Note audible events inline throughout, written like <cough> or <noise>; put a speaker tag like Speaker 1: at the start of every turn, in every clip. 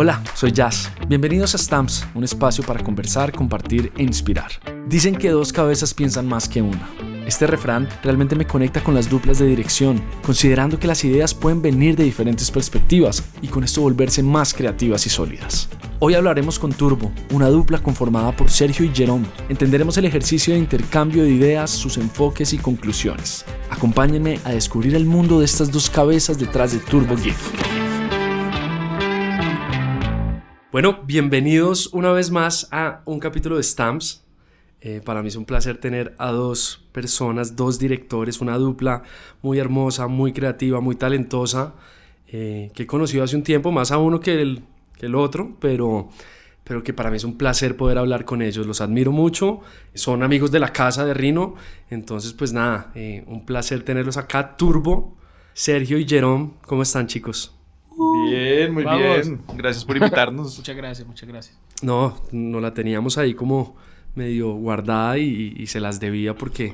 Speaker 1: Hola, soy Jazz. Bienvenidos a Stamps, un espacio para conversar, compartir e inspirar. Dicen que dos cabezas piensan más que una. Este refrán realmente me conecta con las duplas de dirección, considerando que las ideas pueden venir de diferentes perspectivas y con esto volverse más creativas y sólidas. Hoy hablaremos con Turbo, una dupla conformada por Sergio y Jerome. Entenderemos el ejercicio de intercambio de ideas, sus enfoques y conclusiones. Acompáñenme a descubrir el mundo de estas dos cabezas detrás de Turbo GIF. Bueno, bienvenidos una vez más a un capítulo de Stamps. Eh, para mí es un placer tener a dos personas, dos directores, una dupla muy hermosa, muy creativa, muy talentosa, eh, que he conocido hace un tiempo, más a uno que el, que el otro, pero, pero que para mí es un placer poder hablar con ellos. Los admiro mucho, son amigos de la casa de Rino, entonces pues nada, eh, un placer tenerlos acá. Turbo, Sergio y Jerome, ¿cómo están chicos?
Speaker 2: Bien, muy bien. Gracias por invitarnos. <laughs>
Speaker 3: muchas gracias, muchas gracias.
Speaker 1: No, no la teníamos ahí como medio guardada y, se las debía porque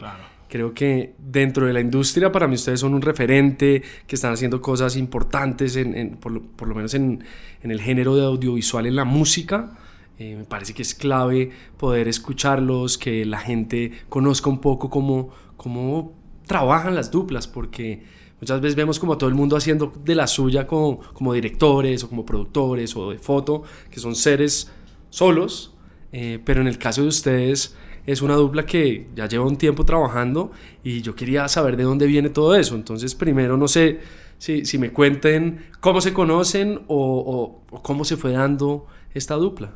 Speaker 1: creo que dentro de la industria para mí ustedes son un referente, que están haciendo cosas importantes, en, por, lo, menos en, el género de audiovisual, en la música. Eh, me parece que es clave poder escucharlos, que la gente conozca un poco cómo, cómo trabajan las duplas, porque Muchas veces vemos como todo el mundo haciendo de la suya como, como directores o como productores o de foto, que son seres solos, eh, pero en el caso de ustedes es una dupla que ya lleva un tiempo trabajando y yo quería saber de dónde viene todo eso. Entonces, primero, no sé si, si me cuenten cómo se conocen o, o, cómo se fue dando esta dupla.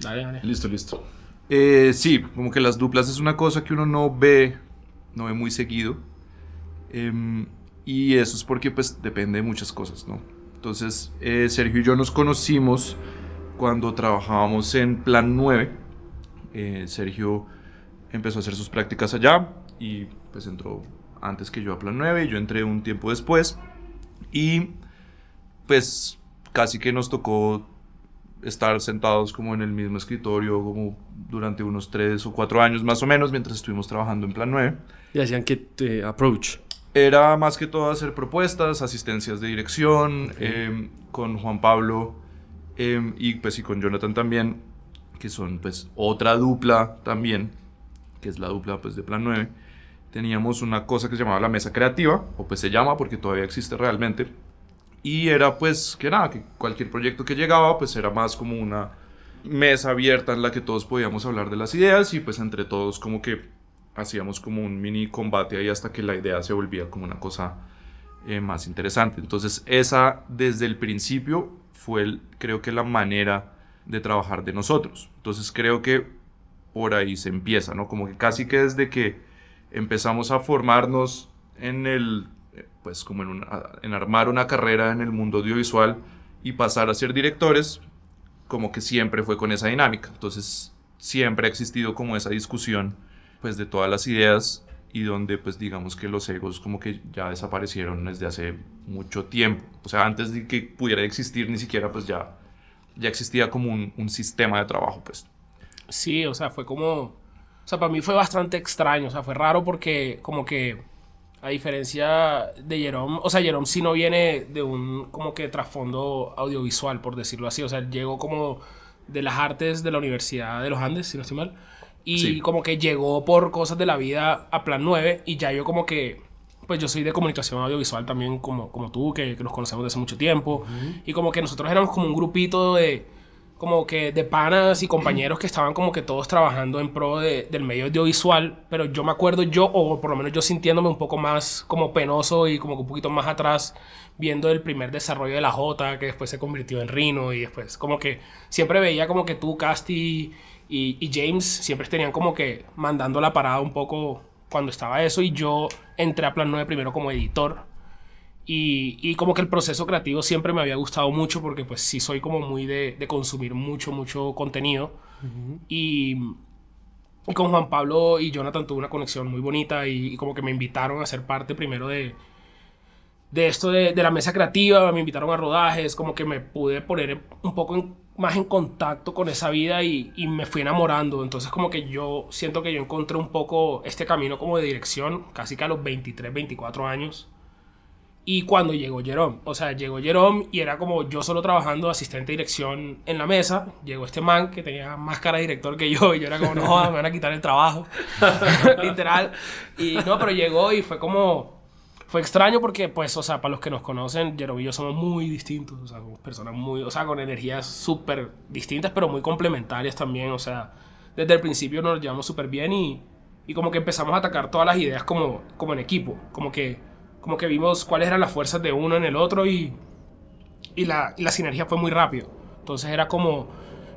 Speaker 2: Dale, dale. Listo, listo. Eh, sí, como que las duplas es una cosa que uno no ve, no ve muy seguido. Eh, y eso es porque pues depende de muchas cosas, ¿no? Entonces, eh, Sergio y yo nos conocimos cuando trabajábamos en Plan 9. Eh, Sergio empezó a hacer sus prácticas allá y pues entró antes que yo a Plan 9 y yo entré un tiempo después. Y pues casi que nos tocó estar sentados como en el mismo escritorio como durante unos 3 o 4 años más o menos mientras estuvimos trabajando en Plan 9.
Speaker 1: Y hacían que te approach.
Speaker 2: Era más que todo hacer propuestas, asistencias de dirección, em, con Juan Pablo em, y pues y con Jonathan también, que son pues otra dupla también, que es la dupla pues de Plan 9. Teníamos una cosa que se llamaba la mesa creativa, o pues se llama porque todavía existe realmente. Y era pues que nada, que cualquier proyecto que llegaba pues era más como una mesa abierta en la que todos podíamos hablar de las ideas y pues entre todos como que hacíamos como un mini combate ahí hasta que la idea se volvía como una cosa eh, más interesante. Entonces esa desde el principio fue creo que la manera de trabajar de nosotros. Entonces creo que por ahí se empieza, ¿no? Como que casi que desde que empezamos a formarnos en el, pues como en, en armar una carrera en el mundo audiovisual y pasar a ser directores, como que siempre fue con esa dinámica. Entonces siempre ha existido como esa discusión pues de todas las ideas y donde pues digamos que los egos como que ya desaparecieron desde hace mucho tiempo. O sea, antes de que pudiera existir ni siquiera pues ya, ya existía como un, un sistema de trabajo pues.
Speaker 3: Sí, o sea, fue como... O sea, para mí fue bastante extraño, o sea, fue raro porque como que a diferencia de Jerome, o sea, Jerome sí no viene de un como que trasfondo audiovisual, por decirlo así, o sea, llegó como de las artes de la Universidad de los Andes, si no estoy mal. Y como que llegó por cosas de la vida a Plan 9 y ya yo como que, pues yo soy de comunicación audiovisual también como, como tú, que, que nos conocemos desde hace mucho tiempo. Y como que nosotros éramos como un grupito de, como que de panas y compañeros que estaban como que todos trabajando en pro de, del medio audiovisual, pero yo me acuerdo yo, o por lo menos yo sintiéndome un poco más como penoso y como que un poquito más atrás, viendo el primer desarrollo de la J, que después se convirtió en Rino y después como que siempre veía como que tú, Casti y, James siempre tenían como que mandando la parada un poco cuando estaba eso y yo entré a Plan 9 primero como editor. Y, y, como que el proceso creativo siempre me había gustado mucho porque pues sí soy como muy de, de consumir mucho, mucho contenido. Y, y, con Juan Pablo y Jonathan tuve una conexión muy bonita y, y como que me invitaron a ser parte primero de, de esto de, de, la mesa creativa, me invitaron a rodajes, como que me pude poner un poco más en contacto con esa vida y, y, me fui enamorando. Entonces como que yo siento que yo encontré un poco este camino como de dirección, casi que a los 23, 24 años. Y cuando llegó Jerome, o sea, llegó Jerome y era como yo solo trabajando asistente de dirección en la mesa. Llegó este man que tenía más cara de director que yo y yo era como, no me van a quitar el trabajo. <laughs> Literal. Y no, pero llegó y fue como, fue extraño porque, pues, o sea, para los que nos conocen, Jerome y yo somos muy distintos, o sea, somos personas muy, o sea, con energías súper distintas, pero muy complementarias también, o sea, desde el principio nos llevamos súper bien y, y como que empezamos a atacar todas las ideas como, como en equipo, como que como que vimos cuáles eran las fuerzas de uno en el otro y, y, la, y la sinergia fue muy rápido. Entonces era como,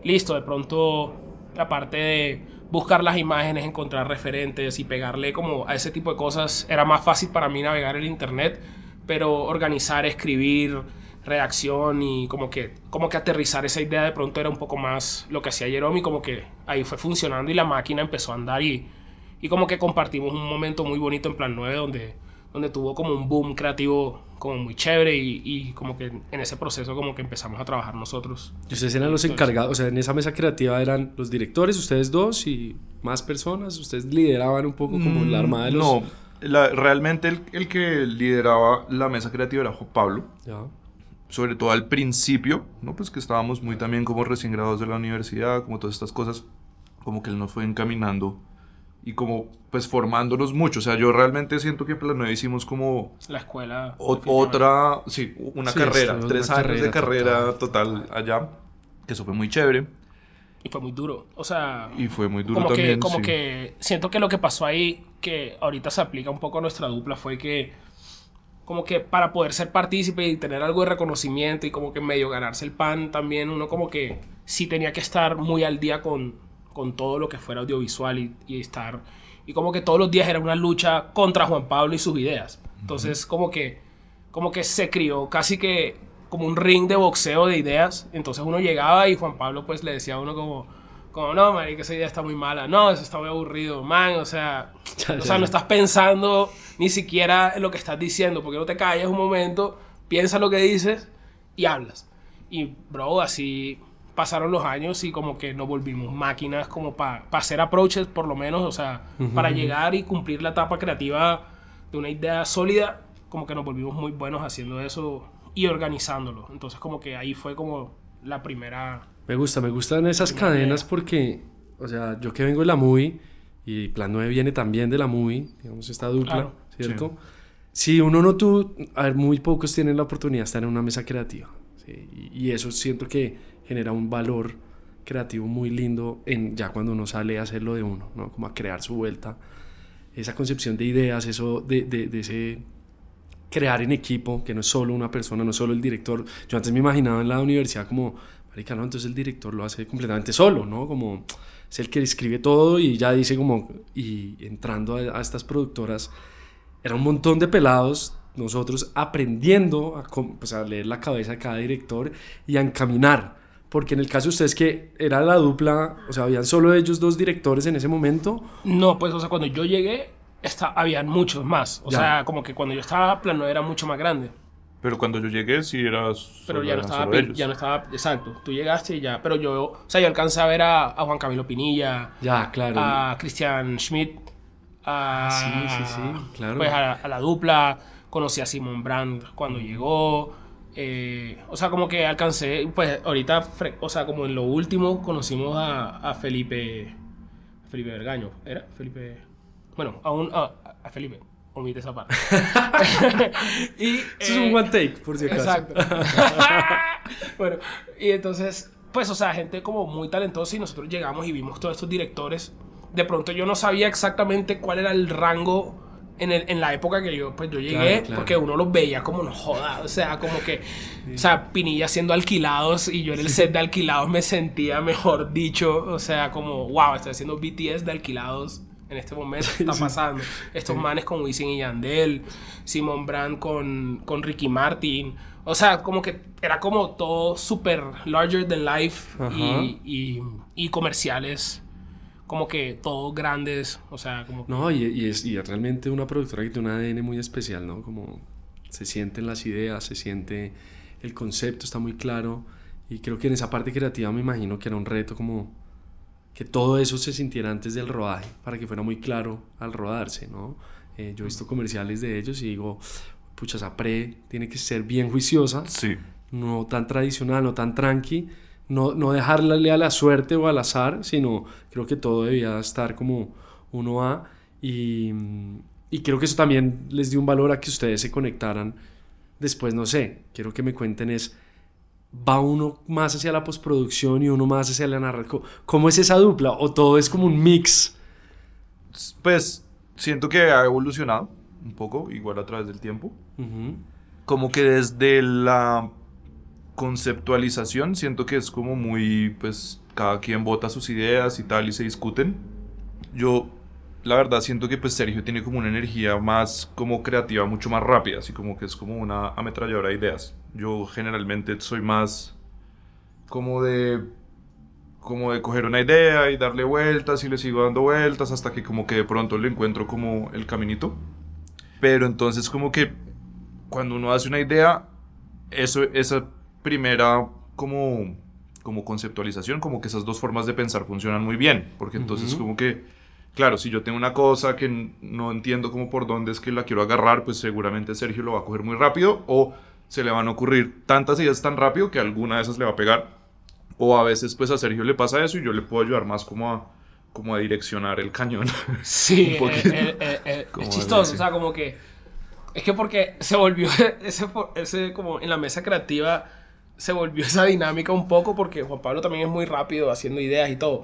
Speaker 3: listo, de pronto la parte de buscar las imágenes, encontrar referentes y pegarle como a ese tipo de cosas. Era más fácil para mí navegar el internet, pero organizar, escribir, redacción y como que, como que aterrizar esa idea de pronto era un poco más lo que hacía Jerome y como que ahí fue funcionando y la máquina empezó a andar y, y como que compartimos un momento muy bonito en Plan 9 donde donde tuvo como un boom creativo como muy chévere y, y, como que en ese proceso como que empezamos a trabajar nosotros.
Speaker 1: ¿Y ustedes eran los encargados? O sea, en esa mesa creativa eran los directores, ustedes dos y más personas, ustedes lideraban un poco como la armada de los...
Speaker 2: No, la, realmente el, el, que lideraba la mesa creativa era Juan Pablo. Ya. Sobre todo al principio, ¿no? Pues que estábamos muy también como recién graduados de la universidad, como todas estas cosas, como que él nos fue encaminando y como pues formándonos mucho. O sea, yo realmente siento que Plan 9 hicimos como...
Speaker 3: La escuela.
Speaker 2: otra, sí, una carrera, tres años de carrera total. allá, que eso fue muy chévere.
Speaker 3: Y fue muy duro, o sea...
Speaker 2: Y fue muy duro
Speaker 3: como
Speaker 2: también,
Speaker 3: Que, como que siento que lo que pasó ahí, que ahorita se aplica un poco a nuestra dupla, fue que como que para poder ser partícipe y tener algo de reconocimiento y como que medio ganarse el pan también uno como que sí tenía que estar muy al día con, con todo lo que fuera audiovisual y, estar... Y como que todos los días era una lucha contra Juan Pablo y sus ideas. Entonces como que, como que se crió casi que como un ring de boxeo de ideas. Entonces uno llegaba y Juan Pablo pues le decía a uno como, como no, que esa idea está muy mala. No, eso está muy aburrido, man. O sea, <laughs> o sea, no estás pensando ni siquiera en lo que estás diciendo, porque no te callas un momento, piensa lo que dices y hablas. Y, bro, así pasaron los años y como que nos volvimos máquinas como para hacer approaches por lo menos, o sea, para llegar y cumplir la etapa creativa de una idea sólida, como que nos volvimos muy buenos haciendo eso y organizándolo. Entonces como que ahí fue como la primera...
Speaker 1: Me gusta, me gustan esas cadenas porque, o sea, yo que vengo de la movie y Plan 9 viene también de la movie, digamos esta dupla, ¿cierto? Si uno no tuvo, a ver, muy pocos tienen la oportunidad de estar en una mesa creativa. y eso siento que genera un valor creativo muy lindo en ya cuando uno sale a hacerlo de uno, ¿no? Como a crear su vuelta. Esa concepción de ideas, eso de, de, ese crear en equipo, que no es solo una persona, no es solo el director. Yo antes me imaginaba en la universidad como, marica, no, entonces el director lo hace completamente solo, ¿no? Como es el que escribe todo y ya dice como, y entrando a, a estas productoras, era un montón de pelados nosotros aprendiendo a, pues, a leer la cabeza de cada director y a encaminar porque en el caso de ustedes que era la dupla, o sea, habían solo ellos dos directores en ese momento.
Speaker 3: No, pues, o sea, cuando yo llegué, está, habían muchos más. O sea, como que cuando yo estaba, plano era mucho más grande.
Speaker 2: Pero cuando yo llegué, sí era.
Speaker 3: Pero ya no, estaba, ya no estaba. Exacto. Tú llegaste y ya. Pero yo. O sea, yo alcancé a ver a, Juan Camilo Pinilla.
Speaker 1: Ya, claro.
Speaker 3: A Christian Schmidt. A,
Speaker 1: sí, sí, sí. Claro.
Speaker 3: Pues a, a la dupla. Conocí a Simon Brand cuando llegó. Eh, o sea, como que alcancé, pues ahorita, o sea, como en lo último conocimos a, a Felipe, Felipe Vergaño, ¿era? Felipe, bueno, aún a, a Felipe, omite esa parte. <laughs> <laughs>
Speaker 1: y, Eso es un eh, one take, por si acaso.
Speaker 3: Exacto. <laughs> bueno, y entonces, pues, o sea, gente como muy talentosa y nosotros llegamos y vimos todos estos directores. De pronto yo no sabía exactamente cuál era el rango en, el, en la época que yo, pues yo llegué, porque uno los veía como no joda, o sea, como que, o sea, Pinilla siendo alquilados y yo en el set de alquilados me sentía, mejor dicho, o sea, como, wow, estoy haciendo BTS de alquilados en este momento, está pasando. Estos manes con Wisin y Yandel, Simon Brand con, con Ricky Martin, o sea, como que era como todo súper larger than life y, y, y comerciales como que todos grandes, o sea, como...
Speaker 1: No, y, es, y realmente una productora que tiene un ADN muy especial, ¿no? Como se sienten las ideas, se siente el concepto, está muy claro. Y creo que en esa parte creativa me imagino que era un reto como que todo eso se sintiera antes del rodaje, para que fuera muy claro al rodarse, ¿no? Eh, yo he visto comerciales de ellos y digo, pucha, esa pre tiene que ser bien juiciosa.
Speaker 2: Sí.
Speaker 1: No tan tradicional, no tan tranqui. No, no dejarle a la suerte o al azar, sino creo que todo debía estar como uno va. Y, y creo que eso también les dio un valor a que ustedes se conectaran. Después, no sé, quiero que me cuenten es, ¿va uno más hacia la postproducción y uno más hacia la narración? ¿Cómo es esa dupla? ¿O todo es como un mix?
Speaker 2: Pues siento que ha evolucionado un poco, igual a través del tiempo. Como que desde la conceptualización siento que es como muy, pues cada quien vota sus ideas y tal y se discuten. Yo la verdad siento que pues Sergio tiene como una energía más como creativa, mucho más rápida, así como que es como una ametralladora de ideas. Yo generalmente soy más como de como de coger una idea y darle vueltas y le sigo dando vueltas hasta que como que de pronto le encuentro como el caminito. Pero entonces como que cuando uno hace una idea, eso, esa primera como, como conceptualización, como que esas dos formas de pensar funcionan muy bien, porque entonces como que, claro, si yo tengo una cosa que no entiendo como por dónde es que la quiero agarrar, pues seguramente Sergio lo va a coger muy rápido o se le van a ocurrir tantas ideas tan rápido que alguna de esas le va a pegar. O a veces pues a Sergio le pasa eso y yo le puedo ayudar más como a, como a direccionar el cañón. <laughs>
Speaker 3: Sí, eh, eh, eh, es chistoso, o sea, como que... Es que porque se volvió <laughs> ese, ese como en la mesa creativa se volvió <laughs> esa dinámica un poco porque Juan Pablo también es muy rápido haciendo ideas y todo,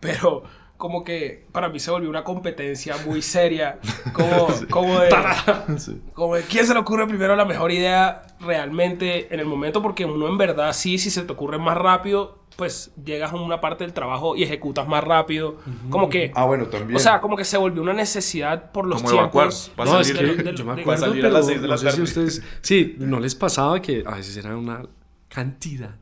Speaker 3: pero como que para mí se volvió una competencia muy seria, como, <laughs> como, de, <laughs> como de quién se le ocurre primero la mejor idea realmente en el momento, porque uno en verdad sí, si se te ocurre más rápido, pues llegas a una parte del trabajo y ejecutas más rápido. Como que.
Speaker 2: Ah, bueno, también.
Speaker 3: O sea, como que se volvió una necesidad por los tiempos.
Speaker 1: No, es que yo me acuerdo, pero no sé si ustedes. Sí, no les pasaba que a veces era una cantidad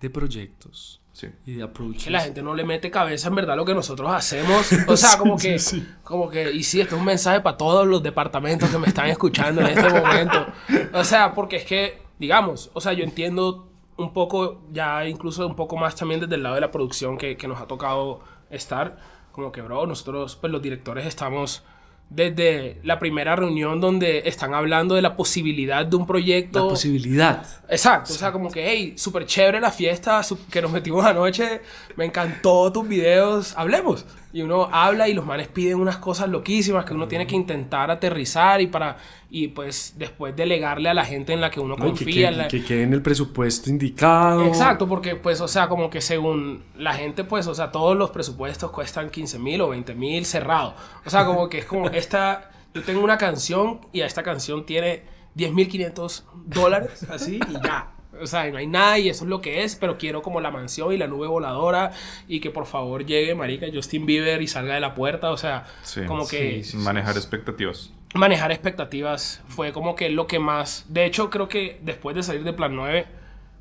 Speaker 1: de proyectos y de approaches.
Speaker 3: Que la gente no le mete cabeza en verdad lo que nosotros hacemos. O sea, <laughs> como que, como que, y sí, esto es un mensaje para todos los departamentos que me están escuchando en este momento. O sea, porque es que, digamos, o sea, yo entiendo un poco, ya incluso un poco más también desde el lado de la producción que, que nos ha tocado estar. Como que, bro, nosotros, pues los directores estamos desde la primera reunión donde están hablando de la posibilidad de un proyecto.
Speaker 1: La posibilidad.
Speaker 3: Exacto. O sea, como que, hey, súper chévere la fiesta que nos metimos anoche. Me encantó tus videos. Hablemos. Y uno habla y los manes piden unas cosas loquísimas que uno tiene que intentar aterrizar y para y pues después delegarle a la gente en la que uno confía.
Speaker 1: Que, quede en el presupuesto indicado.
Speaker 3: Exacto, porque pues, o sea, como que según la gente, pues, o sea, todos los presupuestos cuestan 15 mil o 20 mil cerrado. O sea, como que es como esta, yo tengo una canción y a esta canción tiene 10 mil 500 dólares, así, y ya. O sea, no hay nada y eso es lo que es, pero quiero como la mansión y la nube voladora y que por favor llegue, marica, Justin Bieber y salga de la puerta, o sea, como que...
Speaker 2: manejar expectativas.
Speaker 3: Manejar expectativas fue como que lo que más... De hecho, creo que después de salir de Plan 9,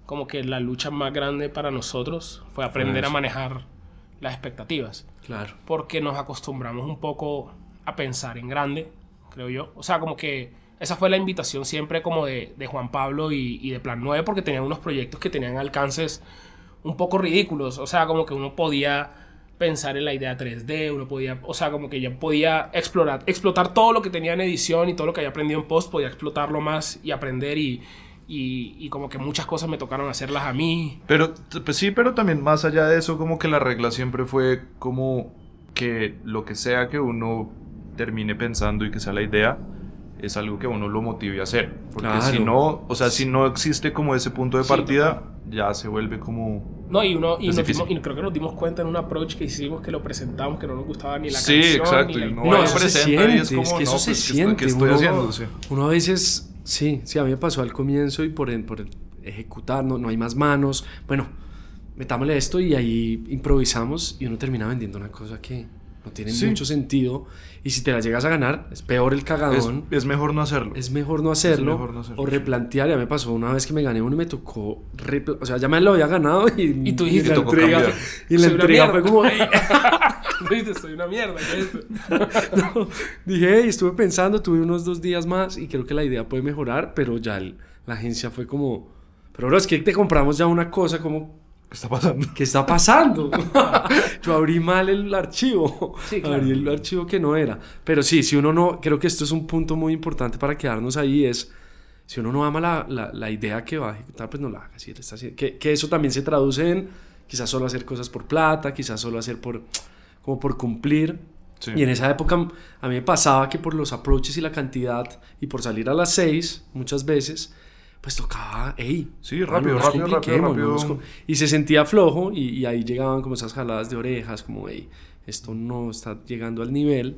Speaker 3: como que la lucha más grande para nosotros fue aprender a manejar las expectativas.
Speaker 1: Claro.
Speaker 3: Porque nos acostumbramos un poco a pensar en grande, creo yo. O sea, como que esa fue la invitación siempre como de, de Juan Pablo y, de Plan 9 porque tenían unos proyectos que tenían alcances un poco ridículos. O sea, como que uno podía pensar en la idea 3D, uno podía, o sea, como que ya podía explorar, explotar todo lo que tenía en edición y todo lo que había aprendido en post, podía explotarlo más y aprender y, y, y, como que muchas cosas me tocaron hacerlas a mí.
Speaker 2: Pero, pues sí, pero también más allá de eso, como que la regla siempre fue como que lo que sea que uno termine pensando y que sea la idea, es algo que uno lo motive a hacer. Porque si no, o sea, si no existe como ese punto de partida, ya se vuelve como...
Speaker 3: No, y, uno, y, y, creo que nos dimos cuenta en un approach que hicimos, que lo presentamos, que no nos gustaba ni la
Speaker 2: sí,
Speaker 3: canción.
Speaker 2: exacto.
Speaker 3: Ni
Speaker 2: la...
Speaker 1: no, eso se siente, es, como, es que eso se
Speaker 2: pues,
Speaker 1: siente.
Speaker 2: ¿Qué estoy
Speaker 1: uno,
Speaker 2: haciendo? Sí.
Speaker 1: uno a veces, sí, sí, a mí me pasó al comienzo y por, por ejecutar, no, no hay más manos. Bueno, metámosle esto y ahí improvisamos y uno termina vendiendo una cosa que no tiene sí. mucho sentido. Y si te la llegas a ganar, es peor el cagadón.
Speaker 2: Es, es mejor no hacerlo.
Speaker 1: Es mejor no hacerlo.
Speaker 2: Mejor no hacerlo
Speaker 1: o replantear. Ya me pasó una vez que me gané uno y me tocó. O sea, ya me lo había ganado y.
Speaker 3: Y tú dijiste,
Speaker 1: y la entrega, y la entrega fue como. <laughs> <laughs>
Speaker 3: Dijiste, soy una mierda. ¿qué es esto? <laughs>
Speaker 1: no, dije, hey, estuve pensando, tuve unos dos días más y creo que la idea puede mejorar, pero ya el, la agencia fue como. Pero bro, es que te compramos ya una cosa como
Speaker 2: ¿Qué está pasando?
Speaker 1: ¿Qué está pasando? <laughs> Yo abrí mal el archivo.
Speaker 3: Sí, claro.
Speaker 1: Abrí el archivo que no era. Pero sí, si uno no, creo que esto es un punto muy importante para quedarnos ahí, es si uno no ama la, la, la idea que va a ejecutar, pues no la haga. Si está haciendo- que, que eso también se traduce en quizás solo hacer cosas por plata, quizás solo hacer por, como por cumplir.
Speaker 2: Sí.
Speaker 1: Y en esa época a mí me pasaba que por los approaches y la cantidad y por salir a las 6 muchas veces, pues tocaba, hey,
Speaker 2: Sí, rápido,
Speaker 1: no
Speaker 2: rápido.
Speaker 1: Y se sentía flojo y, y ahí llegaban como esas jaladas de orejas, como, hey, esto no está llegando al nivel.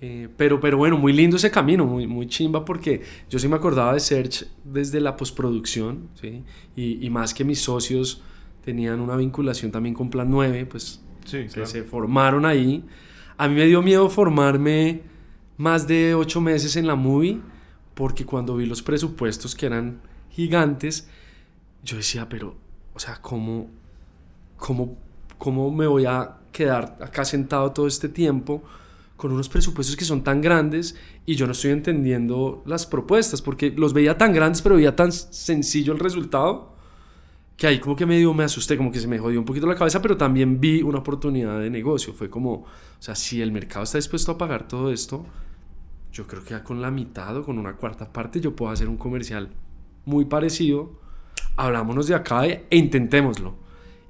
Speaker 1: Eh, pero, pero bueno, muy lindo ese camino, muy, muy chimba porque yo sí me acordaba de Search desde la postproducción, ¿sí? Y, y más que mis socios tenían una vinculación también con Plan 9, pues
Speaker 2: Sí,
Speaker 1: se,
Speaker 2: claro.
Speaker 1: se formaron ahí. A mí me dio miedo formarme más de ocho meses en la movie porque cuando vi los presupuestos que eran gigantes, yo decía, pero, o sea, ¿cómo, cómo, cómo me voy a quedar acá sentado todo este tiempo con unos presupuestos que son tan grandes y yo no estoy entendiendo las propuestas porque los veía tan grandes pero veía tan sencillo el resultado que ahí como que medio me asusté, como que se me jodió un poquito la cabeza, pero también vi una oportunidad de negocio. Fue como, o sea, si el mercado está dispuesto a pagar todo esto, yo creo que ya con la mitad o con una cuarta parte yo puedo hacer un comercial muy parecido. Hablámonos de acá e intentémoslo.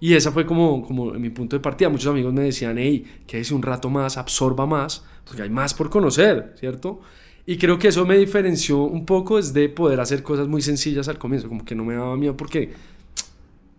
Speaker 1: Y esa fue como, como mi punto de partida. Muchos amigos me decían, hey, quédese un rato más, absorba más, porque hay más por conocer, ¿cierto? Y creo que eso me diferenció un poco desde poder hacer cosas muy sencillas al comienzo, como que no me daba miedo porque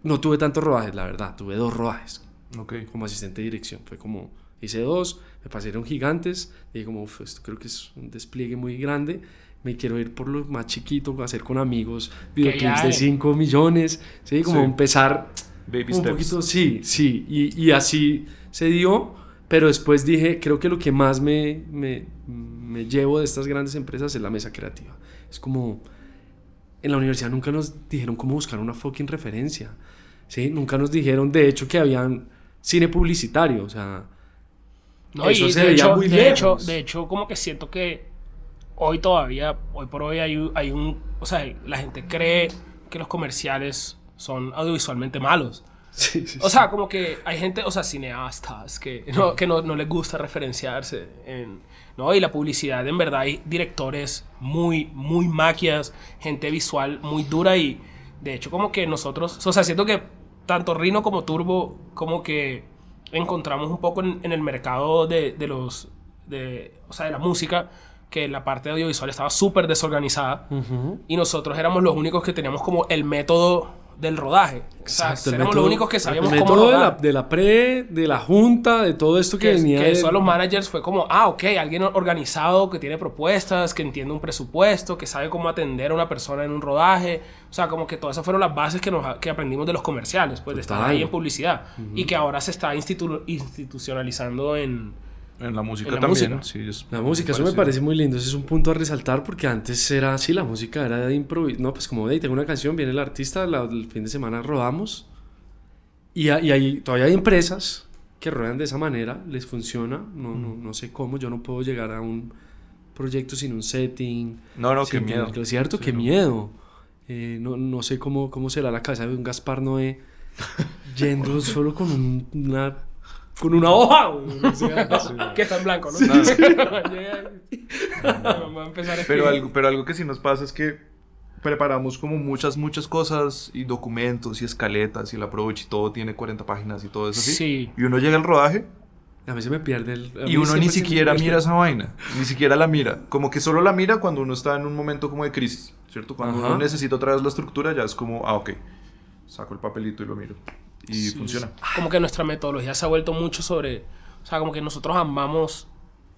Speaker 1: no tuve tantos rodajes, la verdad, tuve dos rodajes
Speaker 2: Ok.
Speaker 1: como asistente de dirección. Fue como, hice dos, me parecieron gigantes, y dije como, "Uf, esto creo que es un despliegue muy grande, me quiero ir por lo más chiquito, hacer con amigos, videoclips de 5 millones, ¿sí? Como
Speaker 2: Sí.
Speaker 1: empezar
Speaker 2: Baby
Speaker 1: un
Speaker 2: steps.
Speaker 1: poquito, sí, sí, y, y así se dio, pero después dije, creo que lo que más me, me, me llevo de estas grandes empresas es la mesa creativa. Es como, en la universidad nunca nos dijeron cómo buscar una fucking referencia, ¿sí? Nunca nos dijeron, de hecho, que habían cine publicitario, o sea,
Speaker 3: No,
Speaker 1: Eso
Speaker 3: y
Speaker 1: se
Speaker 3: de,
Speaker 1: veía
Speaker 3: hecho,
Speaker 1: muy
Speaker 3: de, hecho,
Speaker 1: lejos.
Speaker 3: de hecho, como que siento que hoy todavía, hoy por hoy hay, un- hay un... O sea, la gente cree que los comerciales son audiovisualmente malos.
Speaker 1: sí, sí,
Speaker 3: O sea, como que hay gente, o sea, cineastas que no, que no, no les gusta referenciarse. En, ¿no? Y la publicidad, en verdad, hay directores muy, muy maquias, gente visual muy dura y de hecho como que nosotros, o sea, siento que tanto Rino como Turbo como que encontramos un poco en, en el mercado de, de los, de, o sea, de la música, que la parte audiovisual estaba súper desorganizada
Speaker 1: Ujú.
Speaker 3: y nosotros éramos los únicos que teníamos como el método del rodaje. O sea,
Speaker 1: Exacto,
Speaker 3: éramos
Speaker 1: método-
Speaker 3: los únicos que sabíamos
Speaker 1: el
Speaker 3: cómo
Speaker 1: método de la,
Speaker 3: rodar.
Speaker 1: de la pre, de la junta, de todo esto que,
Speaker 3: que,
Speaker 1: venía
Speaker 3: que
Speaker 1: de-
Speaker 3: eso a los managers fue como, ah, ok, alguien organizado que tiene propuestas, que entiende un presupuesto, que sabe cómo atender a una persona en un rodaje. O sea, como que todas esas fueron las bases que, nos, que aprendimos de los comerciales, pues de estar
Speaker 1: Total.
Speaker 3: ahí en publicidad. Y que ahora se está institu- institucionalizando en...
Speaker 2: En la música
Speaker 3: En la
Speaker 2: también.
Speaker 3: música.
Speaker 2: Sí, es
Speaker 1: La música, eso me parece muy lindo. Ese es un punto a resaltar porque antes era así, la música era de improviso. No, pues como, hey, tengo una canción, viene el artista, la- el fin de semana rodamos. Y, y hay, todavía hay empresas que ruedan de esa manera, les funciona. No, no, no sé cómo, yo no puedo llegar a un proyecto sin un setting.
Speaker 2: No, no, qué miedo.
Speaker 1: que Es cierto,
Speaker 2: Sí,
Speaker 1: qué
Speaker 2: no.
Speaker 1: miedo. Eh, no, no sé cómo, cómo será la cabeza de un Gaspar Noé yendo <laughs> solo con un- una con una hoja. güey. O sea,
Speaker 3: que está en blanco, ¿no? <laughs> A empezar a
Speaker 2: Pero algo, pero algo que sí nos pasa es que preparamos como muchas, muchas cosas y documentos y escaletas y el approach y todo tiene 40 páginas y todo eso así.
Speaker 3: Sí.
Speaker 2: Y uno llega al rodaje
Speaker 1: A mí se me pierde el.
Speaker 2: y uno ni siquiera mira esa vaina. Ni siquiera la mira. Como que solo la mira cuando uno está en un momento como de crisis, ¿cierto? Cuando
Speaker 1: Ajá.
Speaker 2: uno necesita otra vez la estructura ya es como, ah, ok. Saco el papelito y lo miro. Y funciona.
Speaker 3: como que nuestra metodología se ha vuelto mucho sobre, o sea, como que nosotros amamos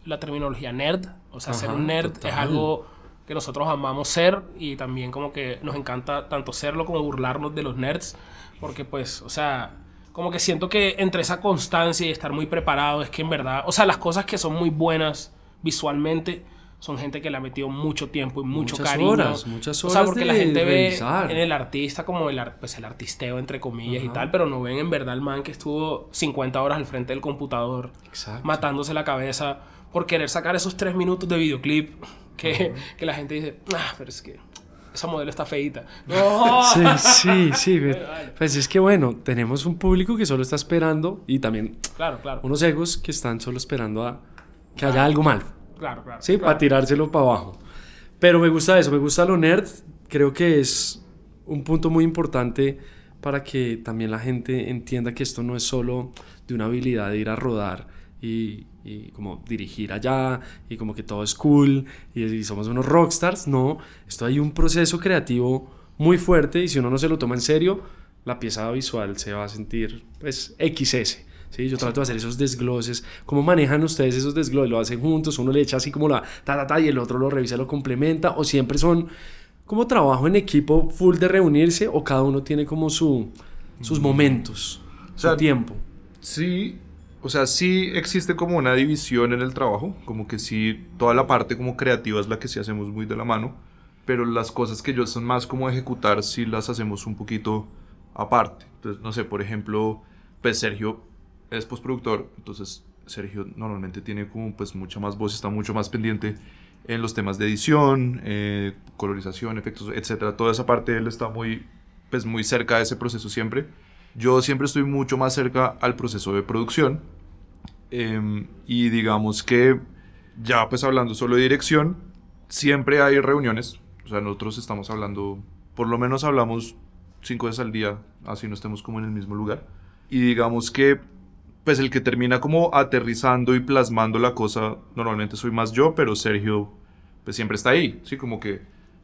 Speaker 3: la terminología nerd, o sea, ser
Speaker 1: Ajá,
Speaker 3: un nerd
Speaker 1: total.
Speaker 3: es algo que nosotros amamos ser y también como que nos encanta tanto serlo como burlarnos de los nerds, porque pues, o sea, como que siento que entre esa constancia y estar muy preparado es que en verdad, o sea, las cosas que son muy buenas visualmente son gente que le ha metido mucho tiempo y mucho
Speaker 1: Muchas
Speaker 3: cariño.
Speaker 1: horas, muchas
Speaker 3: O sea,
Speaker 1: horas
Speaker 3: porque
Speaker 1: de
Speaker 3: la gente ve
Speaker 1: revisar.
Speaker 3: en el artista como el, pues el artisteo, entre comillas, y
Speaker 1: Ajá.
Speaker 3: tal, pero no ven en verdad el man que estuvo 50 horas al frente del computador,
Speaker 1: Exacto.
Speaker 3: matándose la cabeza por querer sacar esos tres minutos de videoclip <laughs> que, que la gente dice, ah, pero es que esa modelo está feita. <laughs>
Speaker 1: Sí, sí, sí. <laughs> Pues es que bueno, tenemos un público que solo está esperando y también
Speaker 3: claro, claro.
Speaker 1: unos egos que están solo esperando a que haya algo mal.
Speaker 3: Claro, claro.
Speaker 1: Sí, para tirárselo para abajo. Pero me gusta eso, me gusta lo nerd. Creo que es un punto muy importante para que también la gente entienda que esto no es solo de una habilidad de ir a rodar y, y como dirigir allá y como que todo es cool y, somos unos rockstars. No, esto hay un proceso creativo muy fuerte y si uno no se lo toma en serio, la pieza visual se va a sentir pues XS. ¿Sí? Yo trato de hacer esos desgloses. ¿Cómo manejan ustedes esos desgloses? ¿Lo hacen juntos? ¿Uno le echa así como la ta, ta, ta y el otro lo revisa, lo complementa? ¿O siempre son como trabajo en equipo full de reunirse o cada uno tiene como su, sus momentos, su tiempo?
Speaker 2: Sí, o sea, sí existe como una división en el trabajo, como que sí, toda la parte como creativa es la que sí hacemos muy de la mano, pero las cosas que yo son más como ejecutar sí las hacemos un poquito aparte. Entonces, no sé, por ejemplo, pues Sergio es postproductor, entonces Sergio normalmente tiene como pues mucha más voz, está mucho más pendiente en los temas de edición, eh, colorización, efectos, etcétera. Toda esa parte él está muy, pues muy cerca de ese proceso siempre. Yo siempre estoy mucho más cerca al proceso de producción. Em, y digamos que ya pues hablando solo de dirección, siempre hay reuniones. O sea, nosotros estamos hablando, por lo menos hablamos cinco veces al día, así no estemos como en el mismo lugar. Y digamos que pues el que termina como aterrizando y plasmando la cosa, normalmente soy más yo, pero Sergio pues siempre está ahí, ¿sí? Como que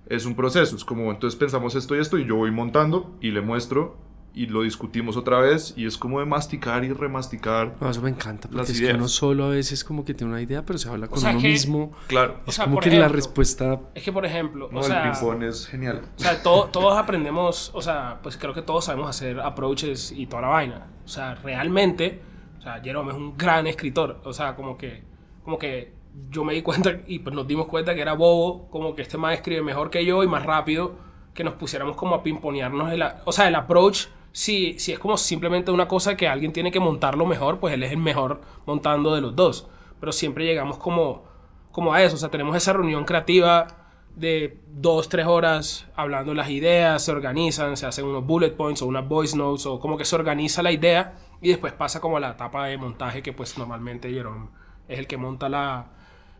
Speaker 2: es un proceso, es como entonces pensamos esto y esto y yo voy montando y le muestro y lo discutimos otra vez y es como de masticar y remasticar.
Speaker 1: eso me encanta, porque es que uno solo a veces como que tiene una idea, pero se habla con uno mismo.
Speaker 2: Claro.
Speaker 1: Es como que la respuesta...
Speaker 3: Es que, por ejemplo...
Speaker 2: o sea, el es genial.
Speaker 3: O sea, todos aprendemos, o sea, pues creo que todos sabemos hacer approaches y toda la vaina. O sea, realmente, o sea, Jerome es un gran escritor. O sea, como que, como que yo me di cuenta y pues nos dimos cuenta que era bobo, como que este más escribe mejor que yo y más rápido, que nos pusiéramos como a pimponearnos el, o sea, el approach si, si es como simplemente una cosa que alguien tiene que montarlo mejor, pues él es el mejor montando de los dos. Pero siempre llegamos como, como a eso, o sea, tenemos esa reunión creativa de dos, tres horas hablando las ideas, se organizan, se hacen unos bullet points o unas voice notes o como que se organiza la idea y después pasa como a la etapa de montaje que pues normalmente Jerome es el que monta la,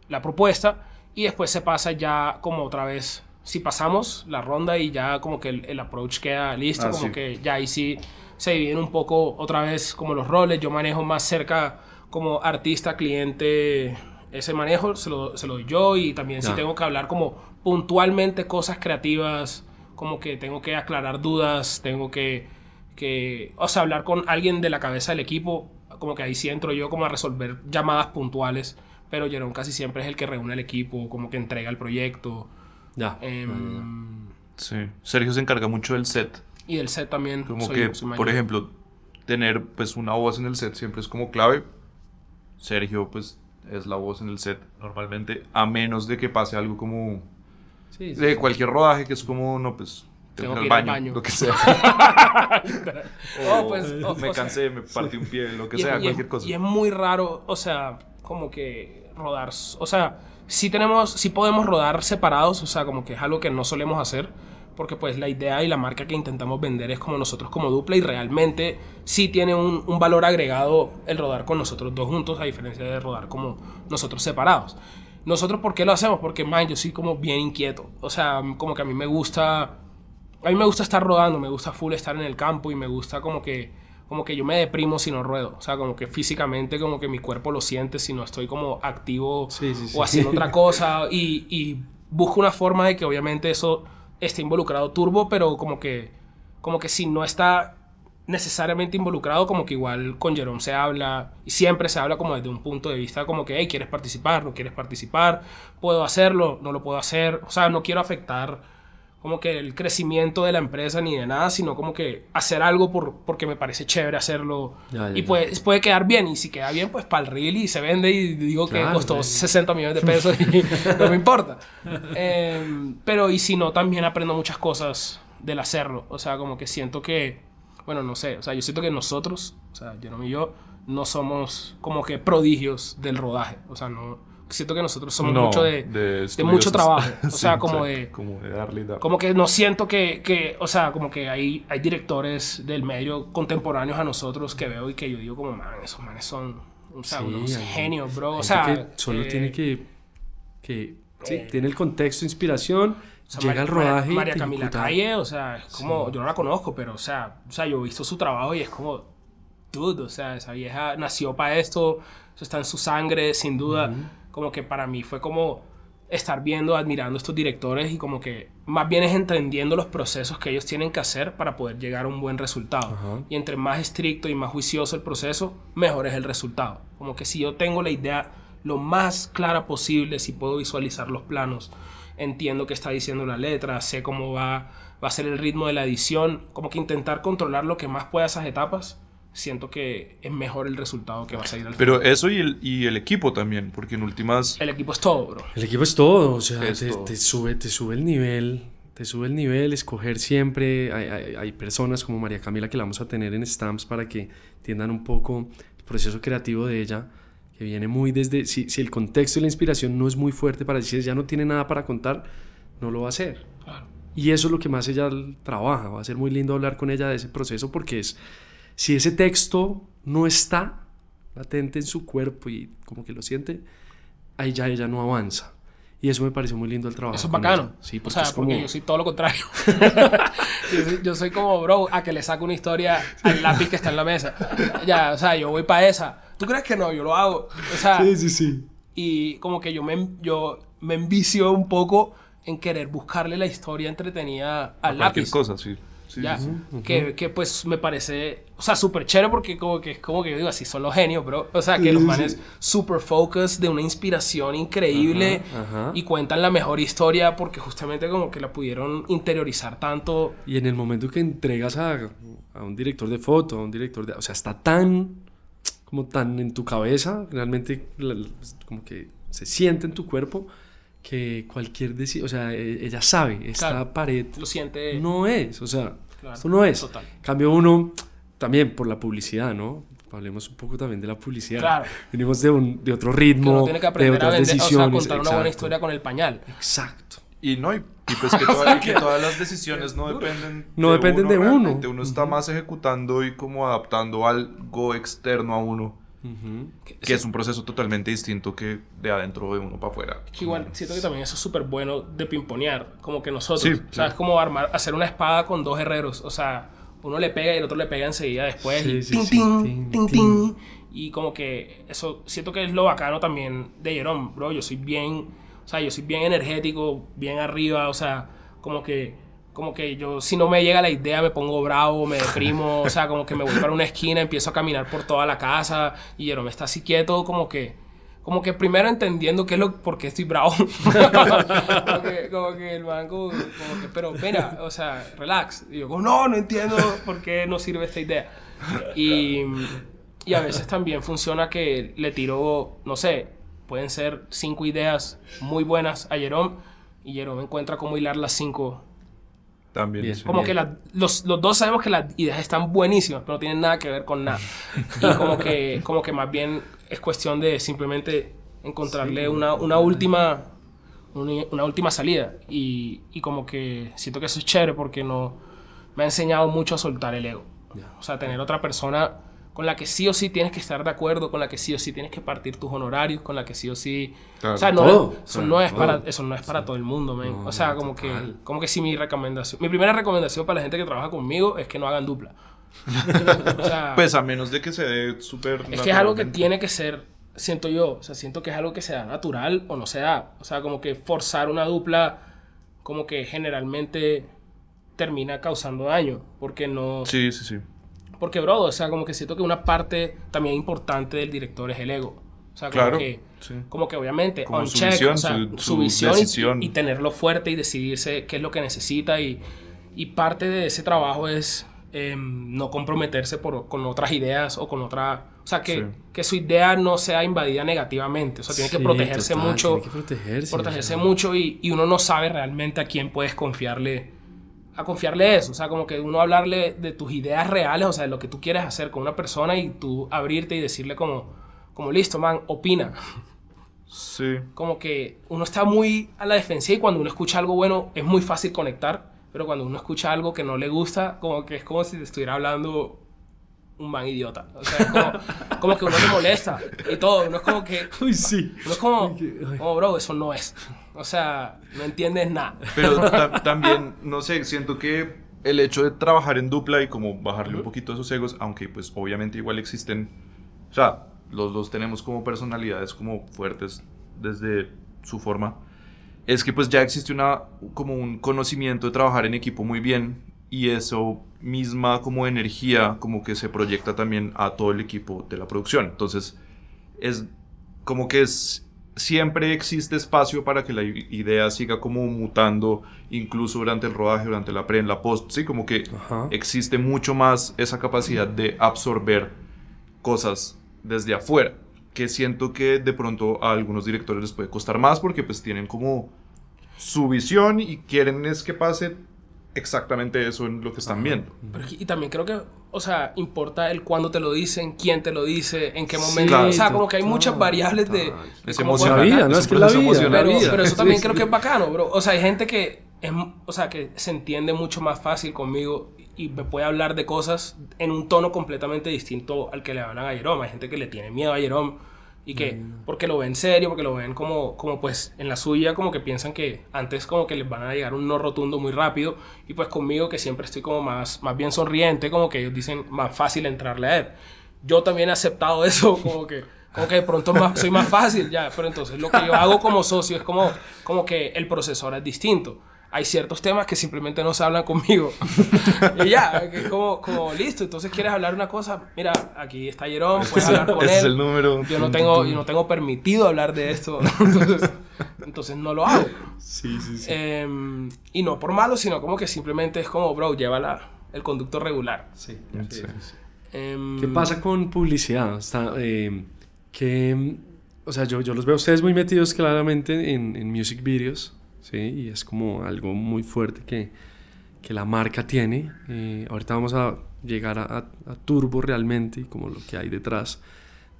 Speaker 3: la propuesta. Y después se pasa ya como otra vez si pasamos la ronda y ya como que el, approach queda listo, ah, como que ya ahí sí se dividen un poco otra vez como los roles, yo manejo más cerca como artista, cliente, ese manejo se lo, se lo doy yo. Y también si tengo que hablar como puntualmente cosas creativas, como que tengo que aclarar dudas, tengo que, que, o sea, hablar con alguien de la cabeza del equipo, como que ahí sí entro yo como a resolver llamadas puntuales, pero Jerón casi siempre es el que reúne el equipo, como que entrega el proyecto.
Speaker 2: Ya. sí. Sergio se encarga mucho del set.
Speaker 3: Y del set también.
Speaker 2: Como que, por ejemplo, tener pues una voz en el set siempre es como clave. Sergio pues es la voz en el set normalmente, a menos de que pase algo como de cualquier rodaje que es como, no, pues
Speaker 3: tengo que ir al baño,
Speaker 2: lo que sea. <laughs> <laughs> o, pues, me cansé, me partí un pie, lo que sea, cualquier cosa.
Speaker 3: Y es muy raro, o sea, como que rodar, o sea, sí tenemos, sí podemos rodar separados, o sea, como que es algo que no solemos hacer, porque pues la idea y la marca que intentamos vender es como nosotros como dupla y realmente sí tiene un, un valor agregado el rodar con nosotros dos juntos, a diferencia de rodar como nosotros separados. Nosotros, ¿por qué lo hacemos? Porque, man, yo soy como bien inquieto. O sea, como que a mí me gusta. A mí me gusta estar rodando, me gusta full estar en el campo y me gusta como que como que yo me deprimo si no ruedo. O sea, como que físicamente como que mi cuerpo lo siente si no estoy como activo o haciendo otra <laughs> cosa. Y, y, busco una forma de que obviamente eso esté involucrado turbo, pero como que, como que si no está necesariamente involucrado, como que igual con Jerome se habla, y siempre se habla como desde un punto de vista como que, hey, ¿quieres participar? ¿No quieres participar? ¿Puedo hacerlo? ¿No lo puedo hacer? O sea, no quiero afectar como que el crecimiento de la empresa ni de nada, sino como que hacer algo por, porque me parece chévere hacerlo. y pues puede quedar bien. Y si queda bien, pues para el reel y se vende y digo que costó 60 millones de pesos y <laughs> no me importa. Em, pero y si no, también aprendo muchas cosas del hacerlo. O sea, como que siento que, bueno, no sé, o sea, yo siento que nosotros, o sea, Jerome y yo, no somos como que prodigios del rodaje. O sea, no siento que nosotros somos mucho de, de, mucho trabajo. O <laughs> sea, como de...
Speaker 2: Como de darle, darle.
Speaker 3: Como que no siento que, que, o sea, como que hay, hay directores del medio contemporáneos a nosotros que veo y que yo digo como, man, esos manes son, o sea, unos genios, bro. O sea...
Speaker 1: Que solo tiene que... que sí, eh, tiene el contexto, inspiración... llega al rodaje.
Speaker 3: María Camila Calle, o sea, es como, yo no la conozco, pero, o sea, o sea, yo he visto su trabajo y es como, dude, o sea, esa vieja nació para esto, eso está en su sangre, sin duda. Como que para mí fue como estar viendo, admirando a estos directores y como que más bien es entendiendo los procesos que ellos tienen que hacer para poder llegar a un buen resultado. Y entre más estricto y más juicioso el proceso, mejor es el resultado. Como que si yo tengo la idea lo más clara posible, si puedo visualizar los planos, entiendo qué está diciendo la letra, sé cómo va, va a ser el ritmo de la edición, como que intentar controlar lo que más pueda esas etapas siento que es mejor el resultado que va a salir al
Speaker 2: Pero eso y el, y el equipo también, porque en últimas...
Speaker 3: El equipo es todo, bro.
Speaker 1: El equipo es todo, o sea, te, sube, te sube el nivel, te sube el nivel, escoger siempre, hay, hay, personas como María Camila que la vamos a tener en Stamps para que entiendan un poco el proceso creativo de ella, que viene muy desde, si, si el contexto y la inspiración no es muy fuerte para decir, ya no tiene nada para contar, no lo va a hacer. Y eso es lo que más ella trabaja, va a ser muy lindo hablar con ella de ese proceso porque es si ese texto no está latente en su cuerpo y como que lo siente, ahí ya ella no avanza. Y eso me pareció muy lindo el trabajo.
Speaker 3: Eso es bacano. Sí, o sea, porque yo soy todo lo contrario. <laughs> yo, soy, como, bro, a que le saco una historia al lápiz que está en la mesa. Ya, o sea, yo voy para esa. ¿Tú crees que no? Yo lo hago. O sea,
Speaker 1: sí, sí, sí.
Speaker 3: Y como que yo me, yo me envicio un poco en querer buscarle la historia entretenida al lápiz.
Speaker 2: Cualquier cosa, sí
Speaker 3: ya. que, que, pues me parece, o sea, súper chévere porque como que es como que yo digo, así son los genios, bro. O sea, que los manes super focus de una inspiración increíble y cuentan la mejor historia porque justamente como que la pudieron interiorizar tanto.
Speaker 1: Y en el momento que entregas a, a un director de foto, a un director de... O sea, está tan como tan en tu cabeza, realmente como que se siente en tu cuerpo que cualquier decisión, o sea, e, ella sabe, esta pared
Speaker 3: lo siente.
Speaker 1: no es, o sea, esto no es. Total. Cambio uno también por la publicidad, ¿no? Hablemos un poco también de la publicidad. Claro. Venimos de, un, de otro ritmo, tiene que aprender de otras a vender, decisiones. O
Speaker 3: sea, contar una buena historia con el pañal.
Speaker 1: Exacto.
Speaker 2: Y no, y, pues que, todas las decisiones no <laughs> dependen
Speaker 1: no de dependen uno, de uno.
Speaker 2: Uno está más ejecutando y como adaptando algo externo a uno que es un proceso totalmente distinto que de adentro de uno para afuera.
Speaker 3: igual siento que también eso es súper bueno de pimponear, como que nosotros, o sea, es como armar, hacer una espada con dos herreros, o sea, uno le pega y el otro le pega enseguida después y ting, ting, ting, y como que eso siento que es lo bacano también de Jerome, bro, yo soy bien, o sea, yo soy bien energético, bien arriba, o sea, como que como que yo, si no me llega la idea, me pongo bravo, me deprimo, o sea, como que me voy para una esquina, empiezo a caminar por toda la casa y me está así quieto, como que, como que primero entendiendo qué es lo, por qué estoy bravo. <laughs> como, que, el banco, como que, pero mira, o sea, relax. Y yo, como, no, no entiendo por qué no sirve esta idea. Y, y a veces también funciona que le tiro, no sé, pueden ser cinco ideas muy buenas a Jerome y Jerome encuentra cómo hilar las cinco
Speaker 2: también.
Speaker 3: como que los, los, dos sabemos que las ideas están buenísimas, pero no tienen nada que ver con nada. y <laughs> como que, como que más bien es cuestión de simplemente encontrarle una, una, última una, última salida. Y, y, como que siento que eso es chévere porque no, me ha enseñado mucho a soltar el ego. O sea, tener otra persona con la que sí o sí tienes que estar de acuerdo, con la que sí o sí tienes que partir tus honorarios, con la que sí o sí... o sea, no, eso, no es para, eso no es para todo el mundo, man. o sea, como que, como que sí mi recomendación... Mi primera recomendación para la gente que trabaja conmigo es que no hagan dupla. <laughs>
Speaker 2: o sea, pues a menos de que se dé súper...
Speaker 3: Es que es algo que tiene que ser, siento yo, o sea, siento que es algo que sea natural o no se da. O sea, como que forzar una dupla, como que generalmente termina causando daño, porque no...
Speaker 2: Sí, sí, sí.
Speaker 3: Porque, bro, o sea, como que siento que una parte también importante del director es el ego. O sea, como que, como que obviamente, on su check, visión, o sea, su, visión y, tenerlo fuerte y decidirse qué es lo que necesita. Y, y parte de ese trabajo es em, no comprometerse por, con otras ideas o con otra. O sea, que, que su idea no sea invadida negativamente. O sea, tiene que protegerse mucho. Tiene que protegerse. Protegerse mucho y, y uno no sabe realmente a quién puedes confiarle a confiarle eso, o sea, como que uno hablarle de tus ideas reales, o sea, de lo que tú quieres hacer con una persona y tú abrirte y decirle como, como listo, man, opina.
Speaker 2: Sí.
Speaker 3: Como que uno está muy a la defensiva y cuando uno escucha algo bueno es muy fácil conectar, pero cuando uno escucha algo que no le gusta, como que es como si te estuviera hablando un man idiota. O sea, es como, como que uno le molesta y todo. Uno es como que. <laughs>
Speaker 1: Uy, sí.
Speaker 3: Uno es como, como, bro, eso no es. O sea, no entiendes nada.
Speaker 2: Pero <laughs> ta- también, no sé, siento que el hecho de trabajar en dupla y como bajarle un poquito a esos egos, aunque pues obviamente igual existen, o sea, los dos tenemos como personalidades como fuertes desde su forma, es que pues ya existe una, como un conocimiento de trabajar en equipo muy bien y eso misma como energía como que se proyecta también a todo el equipo de la producción. Entonces, es como que es siempre existe espacio para que la idea siga como mutando incluso durante el rodaje, durante la pre, en la post, sí, como que
Speaker 1: Ajá.
Speaker 2: existe mucho más esa capacidad de absorber cosas desde afuera, que siento que de pronto a algunos directores les puede costar más porque pues tienen como su visión y quieren es que pase exactamente eso en lo que están viendo.
Speaker 3: Pero, y también creo que, o sea, importa el cuándo te lo dicen, quién te lo dice, en qué
Speaker 1: Sí,
Speaker 3: momento.
Speaker 2: claro.
Speaker 3: o sea, como que hay muchas variables de. de
Speaker 2: Es emocional.
Speaker 1: La vida. ¿no?
Speaker 2: Es
Speaker 1: que es la vida.
Speaker 3: Pero,
Speaker 1: la vida.
Speaker 3: pero eso
Speaker 1: Sí,
Speaker 3: también
Speaker 1: sí.
Speaker 3: creo que es bacano, bro. O sea, hay gente que es, o sea, que se entiende mucho más fácil conmigo y me puede hablar de cosas en un tono completamente distinto al que le hablan a Jerome. Hay gente que le tiene miedo a Jerome y que porque lo ven serio, porque lo ven como, como pues en la suya, como que piensan que antes como que les van a llegar un no rotundo muy rápido y pues conmigo que siempre estoy como más, más bien sonriente, como que ellos dicen más fácil entrarle a él. Yo también he aceptado <laughs> eso, como que, como que de pronto más, soy más fácil ya, pero entonces lo que yo hago como socio es como, como que el proceso ahora es distinto. Hay ciertos temas que simplemente no se hablan conmigo. <laughs> y ya, como, como listo. Entonces, ¿quieres hablar una cosa? Mira, aquí está Jerome, puedes hablar con
Speaker 2: Ese es
Speaker 3: él.
Speaker 2: el número.
Speaker 3: Yo no tengo, yo no tengo permitido hablar de esto. <laughs> Entonces, entonces no lo hago.
Speaker 1: Sí, sí, sí.
Speaker 3: Em, y no por malo, sino como que simplemente es como, bro, lleva el conducto regular.
Speaker 1: Sí,
Speaker 2: Sí.
Speaker 3: Em,
Speaker 1: ¿Qué pasa con publicidad? Está, eh, que, o sea, yo, yo los veo a ustedes muy metidos claramente en, en music videos, ¿sí? Y es como algo muy fuerte que, que la marca tiene. Eh, ahorita vamos a llegar a, a- a Turbo realmente y como lo que hay detrás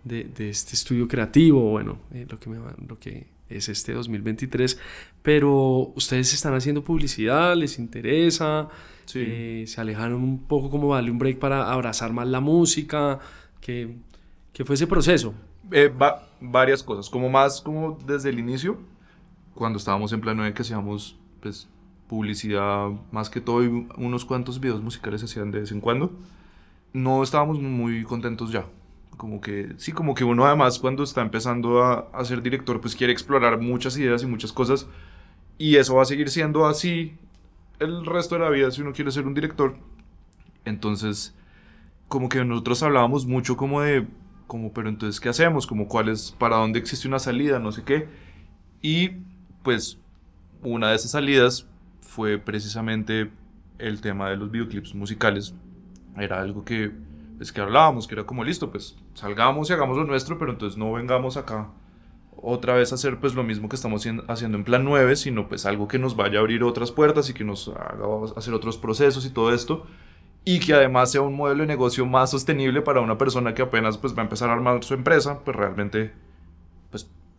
Speaker 1: de, de este estudio creativo, bueno, eh, lo, que me va- lo que es este 2023. Pero ustedes están haciendo publicidad, les interesa,
Speaker 2: Sí.
Speaker 1: eh, se alejaron un poco como darle un break para abrazar más la música, que, que fue ese proceso.
Speaker 2: Eh, va- varias cosas, como más como desde el inicio, cuando estábamos en plan 9 que hacíamos pues publicidad más que todo y unos cuantos videos musicales hacían de vez en cuando, no estábamos muy contentos ya. Como que, sí, como que uno además cuando está empezando a, a ser director pues quiere explorar muchas ideas y muchas cosas y eso va a seguir siendo así el resto de la vida si uno quiere ser un director. Entonces, como que nosotros hablábamos mucho como de, como, pero entonces, ¿qué hacemos? Como cuál es, para dónde existe una salida, no sé qué. Y pues una de esas salidas fue precisamente el tema de los videoclips musicales. Era algo que, pues, que hablábamos, que era como listo, pues salgamos y hagamos lo nuestro, pero entonces no vengamos acá otra vez a hacer pues lo mismo que estamos haciendo- en plan 9, sino pues algo que nos vaya a abrir otras puertas y que nos haga hacer otros procesos y todo esto y que además sea un modelo de negocio más sostenible para una persona que apenas pues va a empezar a armar su empresa, pues realmente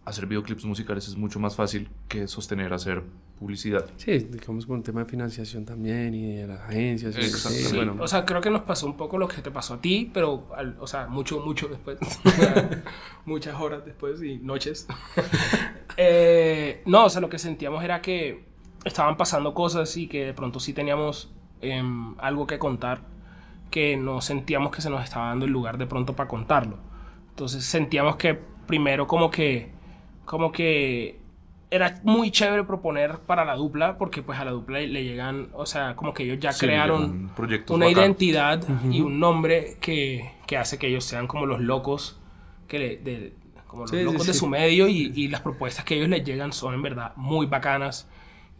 Speaker 2: hacer videoclips musicales es mucho más fácil que sostener hacer publicidad.
Speaker 1: Sí, digamos con el tema de financiación también y de las agencias. sí,
Speaker 3: Sí,
Speaker 1: bueno,
Speaker 3: o sea, creo que nos pasó un poco lo que te pasó a ti, pero, al- o sea, mucho, mucho después. <laughs> Muchas horas después y noches. <laughs> Eh, no, o sea, lo que sentíamos era que estaban pasando cosas y que de pronto sí teníamos em, algo que contar que no sentíamos que se nos estaba dando el lugar de pronto para contarlo. Entonces sentíamos que primero como que, como que era muy chévere proponer para la dupla, porque pues a la dupla le llegan, o sea, como que ellos ya
Speaker 2: Sí,
Speaker 3: crearon una
Speaker 2: bacanos.
Speaker 3: identidad y un nombre que, que hace que ellos sean como los locos, que le- de, como los
Speaker 1: Sí, sí,
Speaker 3: locos de
Speaker 1: sí.
Speaker 3: su medio y, y las propuestas que ellos les llegan son en verdad muy bacanas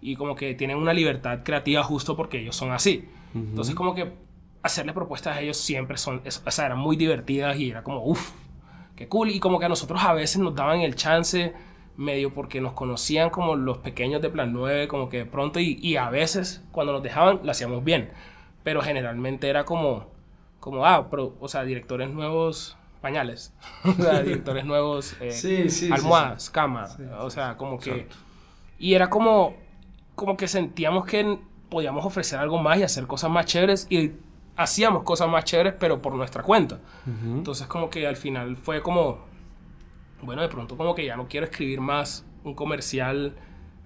Speaker 3: y como que tienen una libertad creativa justo porque ellos son así. Entonces como que hacerle propuestas a ellos siempre son, es- o sea, eran muy divertidas y era como, uff, qué cool. Y como que a nosotros a veces nos daban el chance medio porque nos conocían como los pequeños de Plan 9, como que de pronto y, y a veces cuando nos dejaban lo hacíamos bien, pero generalmente era como, como ah, pero, o sea, directores nuevos pañales. <laughs> o sea, directores nuevos, eh,
Speaker 1: Sí, sí, sí,
Speaker 3: almohadas, cama. o sea, como que... Y era como, como que sentíamos que podíamos ofrecer algo más y hacer cosas más chéveres y hacíamos cosas más chéveres, pero por nuestra cuenta. Entonces como que al final fue como, bueno, de pronto como que ya no quiero escribir más un comercial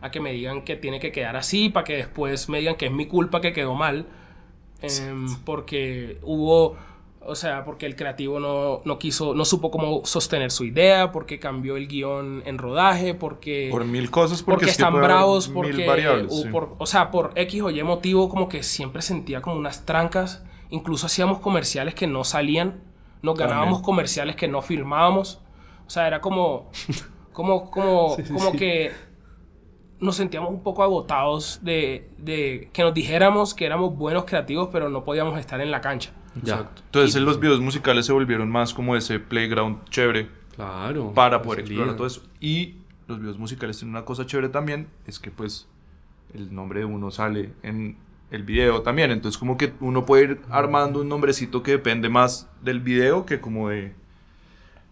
Speaker 3: a que me digan que tiene que quedar así, para que después me digan que es mi culpa que quedó mal, em, porque hubo, o sea, porque el creativo no, no quiso, no supo cómo sostener su idea, porque cambió el guion en rodaje, porque...
Speaker 2: Por mil cosas, porque,
Speaker 3: porque
Speaker 2: es que
Speaker 3: están bravos,
Speaker 2: mil
Speaker 3: porque,
Speaker 2: variables,
Speaker 3: o,
Speaker 2: sí.
Speaker 3: por- o sea, por X o Y motivo, como que siempre sentía como unas trancas. Incluso hacíamos comerciales que no salían, nos ganábamos comerciales que no filmábamos. O sea, era como, como, como, <laughs> como que nos sentíamos un poco agotados de, de que nos dijéramos que éramos buenos creativos, pero no podíamos estar en la cancha.
Speaker 1: Ya.
Speaker 2: Entonces los videos musicales se volvieron más como ese playground chévere
Speaker 1: Claro.
Speaker 2: para poder explorar todo eso. Y los videos musicales tienen una cosa chévere también, es que pues el nombre de uno sale en el video también. Entonces como que uno puede ir armando un nombrecito que depende más del video que como de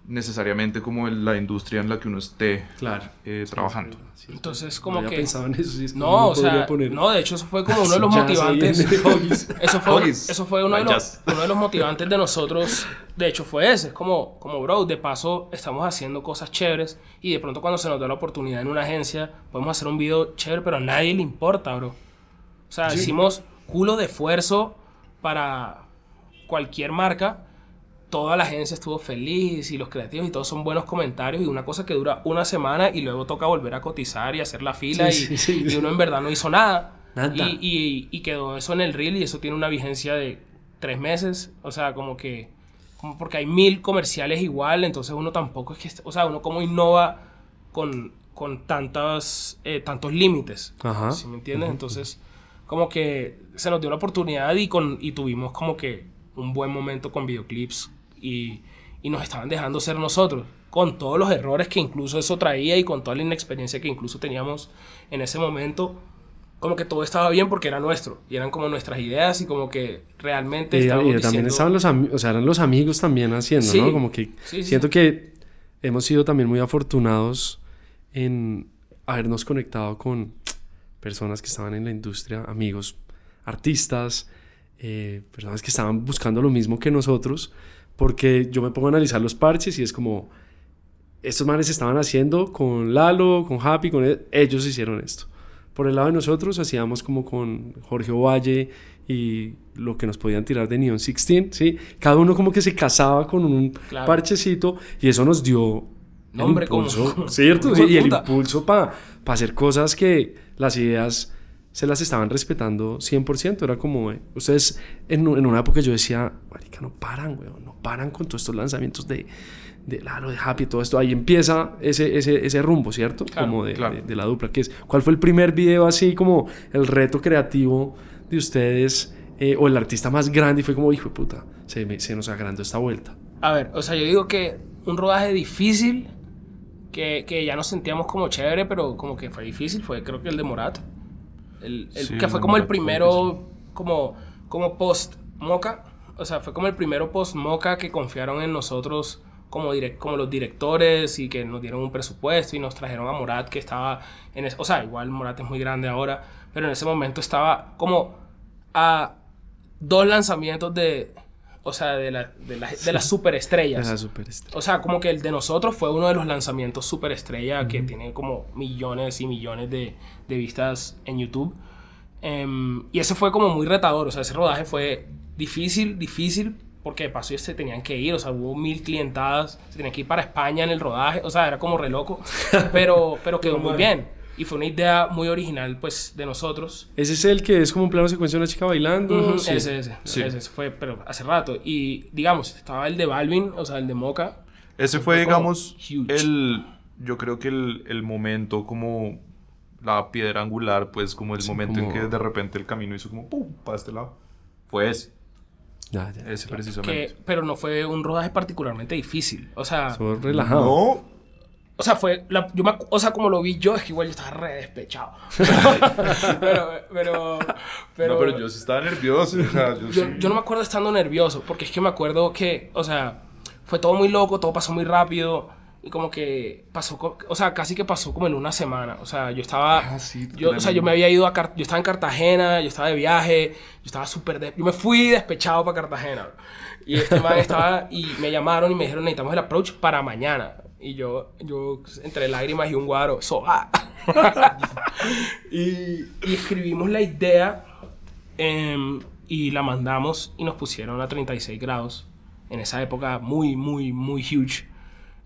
Speaker 2: necesariamente como de la industria en la que uno esté
Speaker 1: Claro.
Speaker 2: eh, trabajando.
Speaker 1: Sí, sí.
Speaker 3: Entonces,
Speaker 1: No
Speaker 3: como
Speaker 1: había
Speaker 3: que...
Speaker 1: pensado en eso, es
Speaker 3: No, o sea,
Speaker 1: poner-
Speaker 3: no, de hecho eso fue como uno de los motivantes.
Speaker 1: en. <laughs>
Speaker 3: Eso fue,
Speaker 2: Hoggies.
Speaker 3: eso fue uno, de los, uno de los motivantes de nosotros. De hecho, fue ese. Es como, como, bro, de paso estamos haciendo cosas chéveres y de pronto cuando se nos da la oportunidad en una agencia, podemos hacer un video chévere, pero a nadie le importa, bro. O sea, hicimos culo de esfuerzo para cualquier marca. Toda la agencia estuvo feliz y los creativos y todos son buenos comentarios y una cosa que dura una semana y luego toca volver a cotizar y hacer la fila
Speaker 1: Sí,
Speaker 3: y,
Speaker 1: sí, sí.
Speaker 3: y uno en verdad no hizo nada. Y, y- y quedó eso en el reel y eso tiene una vigencia de tres meses. O sea, como que. Como porque hay mil comerciales igual, entonces uno tampoco es que. O sea, uno como innova con, con tantas, eh, tantos límites.
Speaker 1: Ajá.
Speaker 3: ¿Sí me entiendes? Entonces, como que se nos dio la oportunidad y, con, y tuvimos como que un buen momento con videoclips y, y nos estaban dejando ser nosotros. Con todos los errores que incluso eso traía y con toda la inexperiencia que incluso teníamos en ese momento como que todo estaba bien porque era nuestro y eran como nuestras ideas y como que realmente
Speaker 1: Y, y también
Speaker 3: diciendo-
Speaker 1: estaban los amigos, o sea, eran los amigos también haciendo,
Speaker 3: Sí.
Speaker 1: ¿no? Como que
Speaker 3: Sí, sí.
Speaker 1: siento que hemos sido también muy afortunados en habernos conectado con personas que estaban en la industria, amigos, artistas, eh, personas que estaban buscando lo mismo que nosotros, porque yo me pongo a analizar los parches y es como, estos manes estaban haciendo con Lalo, con Happy, con él, ellos hicieron esto. Por el lado de nosotros hacíamos como con Jorge Ovalle y lo que nos podían tirar de Neon 16, ¿sí? Cada uno como que se casaba con un
Speaker 3: Claro.
Speaker 1: parchecito y eso nos dio
Speaker 3: Nombre como-
Speaker 1: impulso, <laughs> ¿cierto?
Speaker 3: como
Speaker 1: Sí, y el impulso para hacer cosas que las ideas se las estaban respetando 100%. Era como, eh, ustedes, en, en una época yo decía, marica, no paran, weón, no paran con todos estos lanzamientos de, de Lalo, de Happy, todo esto. Ahí empieza ese, ese, ese rumbo, ¿cierto?
Speaker 3: Claro,
Speaker 1: como de,
Speaker 2: claro.
Speaker 1: de- de la dupla. Que es, ¿Cuál fue el primer video así como el reto creativo de ustedes? eh, o el artista más grande y fue como, hijo de puta, se, me- se nos agrandó esta vuelta.
Speaker 3: A ver, o sea, yo digo que un rodaje difícil, que, que ya nos sentíamos como chévere, pero como que fue difícil, fue creo que el de Morat. El, el-
Speaker 2: Sí,
Speaker 3: que fue como el
Speaker 2: Morat
Speaker 3: primero, como, como post Moca. O sea, fue como el primero post Moca que confiaron en nosotros como, direct, como los directores y que nos dieron un presupuesto y nos trajeron a Morat que estaba en ese, o sea, igual Morat es muy grande ahora, pero en ese momento estaba como a dos lanzamientos de, o sea, de, la, de, la- de las superestrellas.
Speaker 1: Era súper estrella.
Speaker 3: O sea, como que el de nosotros fue uno de los lanzamientos superestrella que tiene como millones y millones de, de vistas en YouTube. Em, y ese fue como muy retador. O sea, ese rodaje fue difícil, difícil, porque de paso se tenían que ir. O sea, hubo mil clientadas. Se tenían que ir para España en el rodaje. O sea, era como re loco. <laughs> Pero, pero quedó muy bien. Y fue una idea muy original, pues, de nosotros.
Speaker 1: Ese es el que es como un plano secuencia de una chica bailando.
Speaker 3: Ujú,
Speaker 1: sí.
Speaker 3: Ese, ese,
Speaker 2: Sí.
Speaker 3: ese fue, pero hace rato. Y digamos, estaba el de Balvin, o sea, el de Moca.
Speaker 2: Ese
Speaker 3: Fue
Speaker 2: digamos,
Speaker 3: huge.
Speaker 2: el, yo creo que el, el momento como la piedra angular, pues como el
Speaker 1: Sí,
Speaker 2: momento
Speaker 1: como-
Speaker 2: en que de repente el camino hizo como pum, para este lado. Fue ese,
Speaker 1: Ya, ya.
Speaker 2: ese
Speaker 3: Que,
Speaker 2: precisamente.
Speaker 3: pero no fue un rodaje particularmente difícil. O sea,
Speaker 1: Estuvo relajado.
Speaker 2: No,
Speaker 3: o sea, fue. la- yo me o sea, como lo vi yo, es que igual yo estaba re despechado. <laughs> pero, pero, pero,
Speaker 2: no, pero yo sí estaba nervioso. o sea, yo,
Speaker 3: yo,
Speaker 2: sí-
Speaker 3: yo no me acuerdo estando nervioso, porque es que me acuerdo que, o sea, fue todo muy loco, todo pasó muy rápido. Y como que pasó, o sea, casi que pasó como en una semana. O sea, yo estaba,
Speaker 2: Ah, sí,
Speaker 3: yo, o sea, yo me había ido a, Car- yo estaba en Cartagena, yo estaba de viaje, yo estaba súper, yo me fui despechado para Cartagena. Y este man estaba, y me llamaron y me dijeron, necesitamos el approach para mañana. Y yo, yo entre lágrimas y un guaro, so, ah. <laughs> y, y escribimos la idea em, y la mandamos y nos pusieron a 36 grados. En esa época muy, muy, muy huge.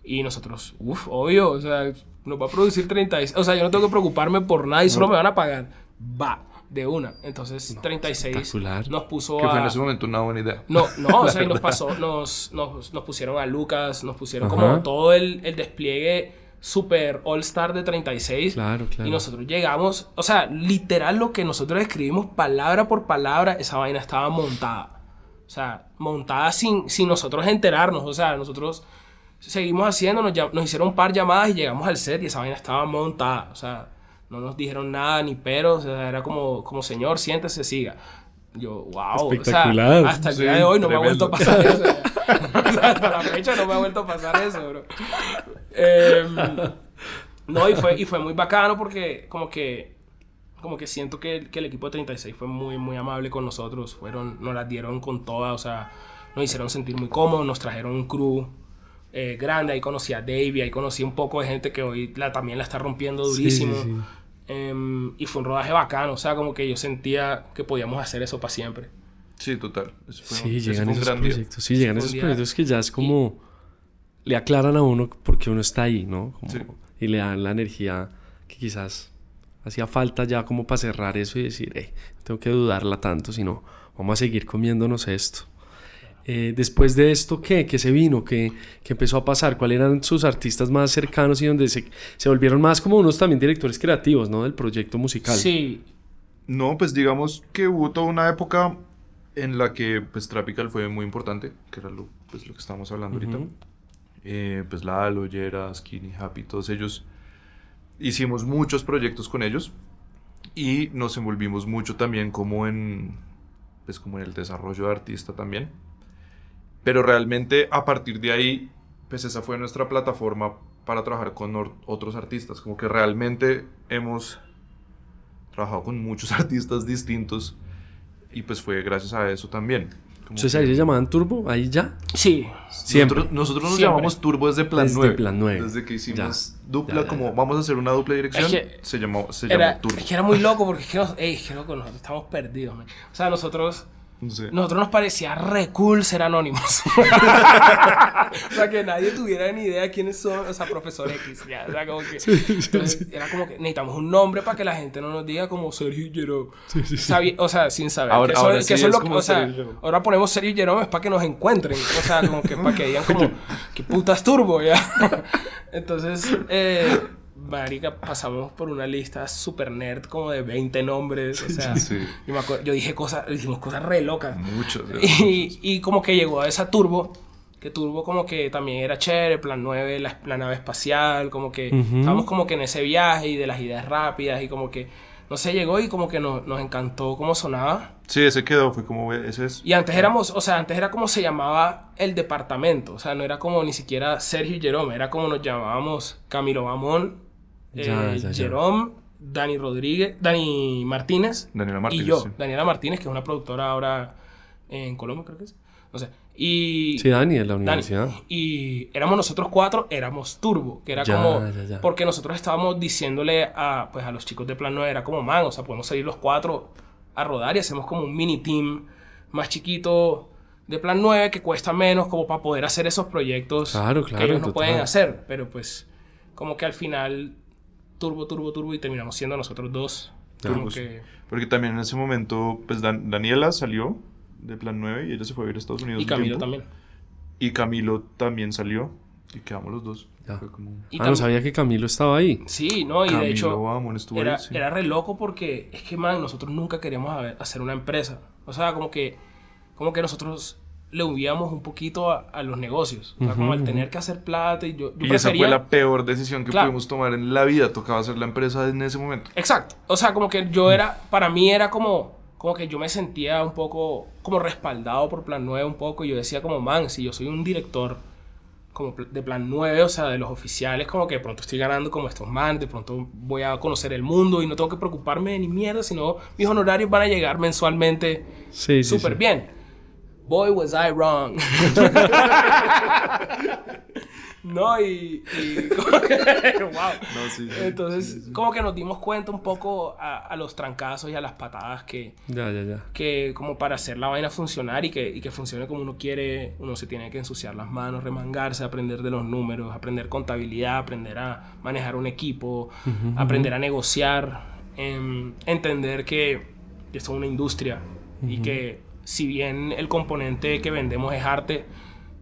Speaker 3: Y nosotros, uff, obvio, o sea, nos va a producir 36. O sea, yo no tengo que preocuparme por nada y solo me van a pagar. Va, de una. Entonces, 36
Speaker 1: espectacular.
Speaker 3: nos puso
Speaker 2: Que fue en
Speaker 3: a...
Speaker 2: ese momento una buena idea.
Speaker 3: No, no, <laughs> o sea, y nos pasó, nos, nos, nos pusieron a Lucas, nos pusieron
Speaker 1: Ajá.
Speaker 3: como todo el, el despliegue super all star de 36.
Speaker 1: Claro, claro.
Speaker 3: Y nosotros llegamos, o sea, literal lo que nosotros escribimos palabra por palabra, esa vaina estaba montada. O sea, montada sin, sin nosotros enterarnos. O sea, nosotros seguimos haciendo, nos, nos hicieron un par de llamadas y llegamos al set y esa vaina estaba montada. O sea, no nos dijeron nada ni pero, o sea, era como, como señor, siéntese, siga. Yo, wow,
Speaker 1: Espectacular.
Speaker 3: O sea, hasta el
Speaker 2: Sí,
Speaker 3: día de hoy no me ha
Speaker 2: tremendo.
Speaker 3: vuelto a pasar eso. O <laughs> sea, hasta la fecha no me ha vuelto a pasar eso, bro. Em, no, y fue, y fue muy bacano porque como que, como que siento que, que el equipo de 36 fue muy, muy amable con nosotros. Fueron, nos las dieron con todas, o sea, nos hicieron sentir muy cómodos, nos trajeron un crew eh, grande. Ahí conocí a Davey, ahí conocí un poco de gente que hoy la, también la está rompiendo
Speaker 1: Sí,
Speaker 3: durísimo.
Speaker 1: sí, sí.
Speaker 3: Em, y fue un rodaje bacano, o sea, como que yo sentía que podíamos hacer eso para siempre.
Speaker 2: Sí, total. Fue-
Speaker 1: Sí, llegan esos proyectos. Sí, llegan esos proyectos que ya es como. Le aclaran a uno por qué uno está ahí, ¿no? Como-
Speaker 2: Sí.
Speaker 1: Y le dan la energía que quizás hacía falta ya como para cerrar eso y decir, hey, no tengo que dudarla tanto, sino vamos a seguir comiéndonos esto. Eh, después de esto, ¿qué? ¿Qué se vino? ¿Qué, qué empezó a pasar? ¿Cuáles eran sus artistas más cercanos y donde se, se volvieron más como unos también directores creativos, ¿no? Del proyecto musical.
Speaker 3: Sí,
Speaker 2: No, pues digamos que hubo toda una época en la que pues Tropical fue muy importante, que era lo, pues, lo que estábamos hablando ahorita. Eh, pues Lalo, Yera, Skinny, Happy, todos ellos. Hicimos muchos proyectos con ellos y nos envolvimos mucho también como en, pues como en el desarrollo de artista también. Pero realmente a partir de ahí, pues esa fue nuestra plataforma para trabajar con otros artistas. Como que realmente hemos trabajado con muchos <laughs> artistas distintos y pues fue gracias a eso también.
Speaker 1: Entonces ahí se llamaban Turbo, ahí ya.
Speaker 3: sí.
Speaker 1: Siempre.
Speaker 2: Nosotros, nosotros nos
Speaker 3: Siempre.
Speaker 2: llamamos Turbo desde Plan
Speaker 1: Desde
Speaker 2: 9.
Speaker 1: Plan 9.
Speaker 2: Desde que hicimos
Speaker 1: Ya.
Speaker 2: dupla,
Speaker 1: Ya, ya,
Speaker 2: como
Speaker 1: ya.
Speaker 2: vamos a hacer una dupla dirección,
Speaker 3: Es que
Speaker 2: se llamó, se llamó
Speaker 3: Era,
Speaker 2: Turbo.
Speaker 3: es que era muy loco porque es que, nos- ey, es que loco, nosotros estamos perdidos. man. O sea, nosotros, Nosotros nos parecía re cool ser anónimos. <laughs> o sea, que nadie tuviera ni idea de quiénes son, o sea, profesor X. Ya, o sea, como que, entonces, era como que necesitamos un nombre para que la gente no nos diga como Sergio y Jerome. O sea, sin saber.
Speaker 2: Ahora-
Speaker 3: que eso,
Speaker 2: ahora
Speaker 3: que
Speaker 2: sí
Speaker 3: eso es lo que, o sea, ahora ponemos Sergio y Jerome es para que nos encuentren. O sea, como que para que digan como, <laughs> ¿qué putas turbo ya? <laughs> Entonces, eh, marica, pasamos por una lista super nerd como de 20 nombres. O sea,
Speaker 2: sí.
Speaker 3: yo, me acuerdo- yo dije cosas, dijimos cosas re locas.
Speaker 2: Muchos.
Speaker 3: Y, y como que llegó a esa turbo, que turbo como que también era chévere, plan 9, la, la nave espacial, como que
Speaker 1: Ujú.
Speaker 3: estábamos como que en ese viaje y de las ideas rápidas y como que, no sé, llegó y como que nos, nos encantó cómo sonaba.
Speaker 2: Sí, ese quedó, fue como, ese es.
Speaker 3: Y antes éramos, o sea, antes era como se llamaba el departamento, o sea, no era como ni siquiera Sergio y Jerome, era como nos llamábamos Camilo Mamón, eh,
Speaker 1: Ya, ya, ya.
Speaker 3: Jerome, Dani Rodríguez, Dani Martínez,
Speaker 2: Daniela Martínez.
Speaker 3: y yo,
Speaker 2: sí.
Speaker 3: Daniela Martínez, que es una productora ahora en Colombia, creo que es. No sé. Y.
Speaker 1: Sí, Dani, en la
Speaker 3: Dani.
Speaker 1: universidad.
Speaker 3: Y éramos nosotros cuatro, éramos Turbo, que era
Speaker 1: Ya,
Speaker 3: como.
Speaker 1: ya, ya.
Speaker 3: Porque nosotros estábamos diciéndole a, pues, a los chicos de Plan 9, era como, man, o sea, podemos salir los cuatro a rodar y hacemos como un mini team más chiquito de Plan 9 que cuesta menos, como para poder hacer esos proyectos
Speaker 1: Claro, claro,
Speaker 3: que ellos no
Speaker 1: total.
Speaker 3: pueden hacer. Pero pues, como que al final, Turbo, Turbo, Turbo, y terminamos siendo nosotros dos. Como
Speaker 2: Turbos.
Speaker 3: que-
Speaker 2: Porque también en ese momento, pues Dan- Daniela salió de Plan 9 y ella se fue a ir a Estados Unidos.
Speaker 3: y Camilo
Speaker 2: tiempo.
Speaker 3: también.
Speaker 2: Y Camilo también salió y quedamos los dos.
Speaker 1: Ya.
Speaker 2: Fue como...
Speaker 3: Y
Speaker 1: ah, no sabía que Camilo estaba ahí.
Speaker 3: Sí, no, y
Speaker 2: Camilo
Speaker 3: de hecho.
Speaker 2: Estuvo
Speaker 3: era,
Speaker 2: ahí, sí.
Speaker 3: era re loco porque es que, man, nosotros nunca queríamos hacer una empresa. O sea, como que, como que nosotros le huíamos un poquito a, a los negocios. O sea, como al tener que hacer plata y yo, yo
Speaker 2: Y esa
Speaker 3: prefería...
Speaker 2: fue la peor decisión que
Speaker 3: Claro.
Speaker 2: pudimos tomar en la vida. Tocaba hacer la empresa en ese momento.
Speaker 3: Exacto. O sea, como que yo era, para mí era como, como que yo me sentía un poco como respaldado por Plan 9 un poco y yo decía como, man, si yo soy un director como de plan 9, o sea, de los oficiales, como que de pronto estoy ganando como estos man, de pronto voy a conocer el mundo y no tengo que preocuparme de ni mierda, sino mis honorarios van a llegar mensualmente
Speaker 1: sí,
Speaker 3: súper bien. Boy, was I wrong. <laughs> No, y. <laughs> wow. Entonces, como que nos dimos cuenta un poco a, los trancazos y a las patadas que.
Speaker 1: Ya, ya, ya.
Speaker 3: Que como para hacer la vaina funcionar y que, y que funcione como uno quiere, uno se tiene que ensuciar las manos, remangarse, aprender de los números, aprender contabilidad, aprender a manejar un equipo, aprender a negociar, em, entender que esto es una industria y que si bien el componente que vendemos es arte,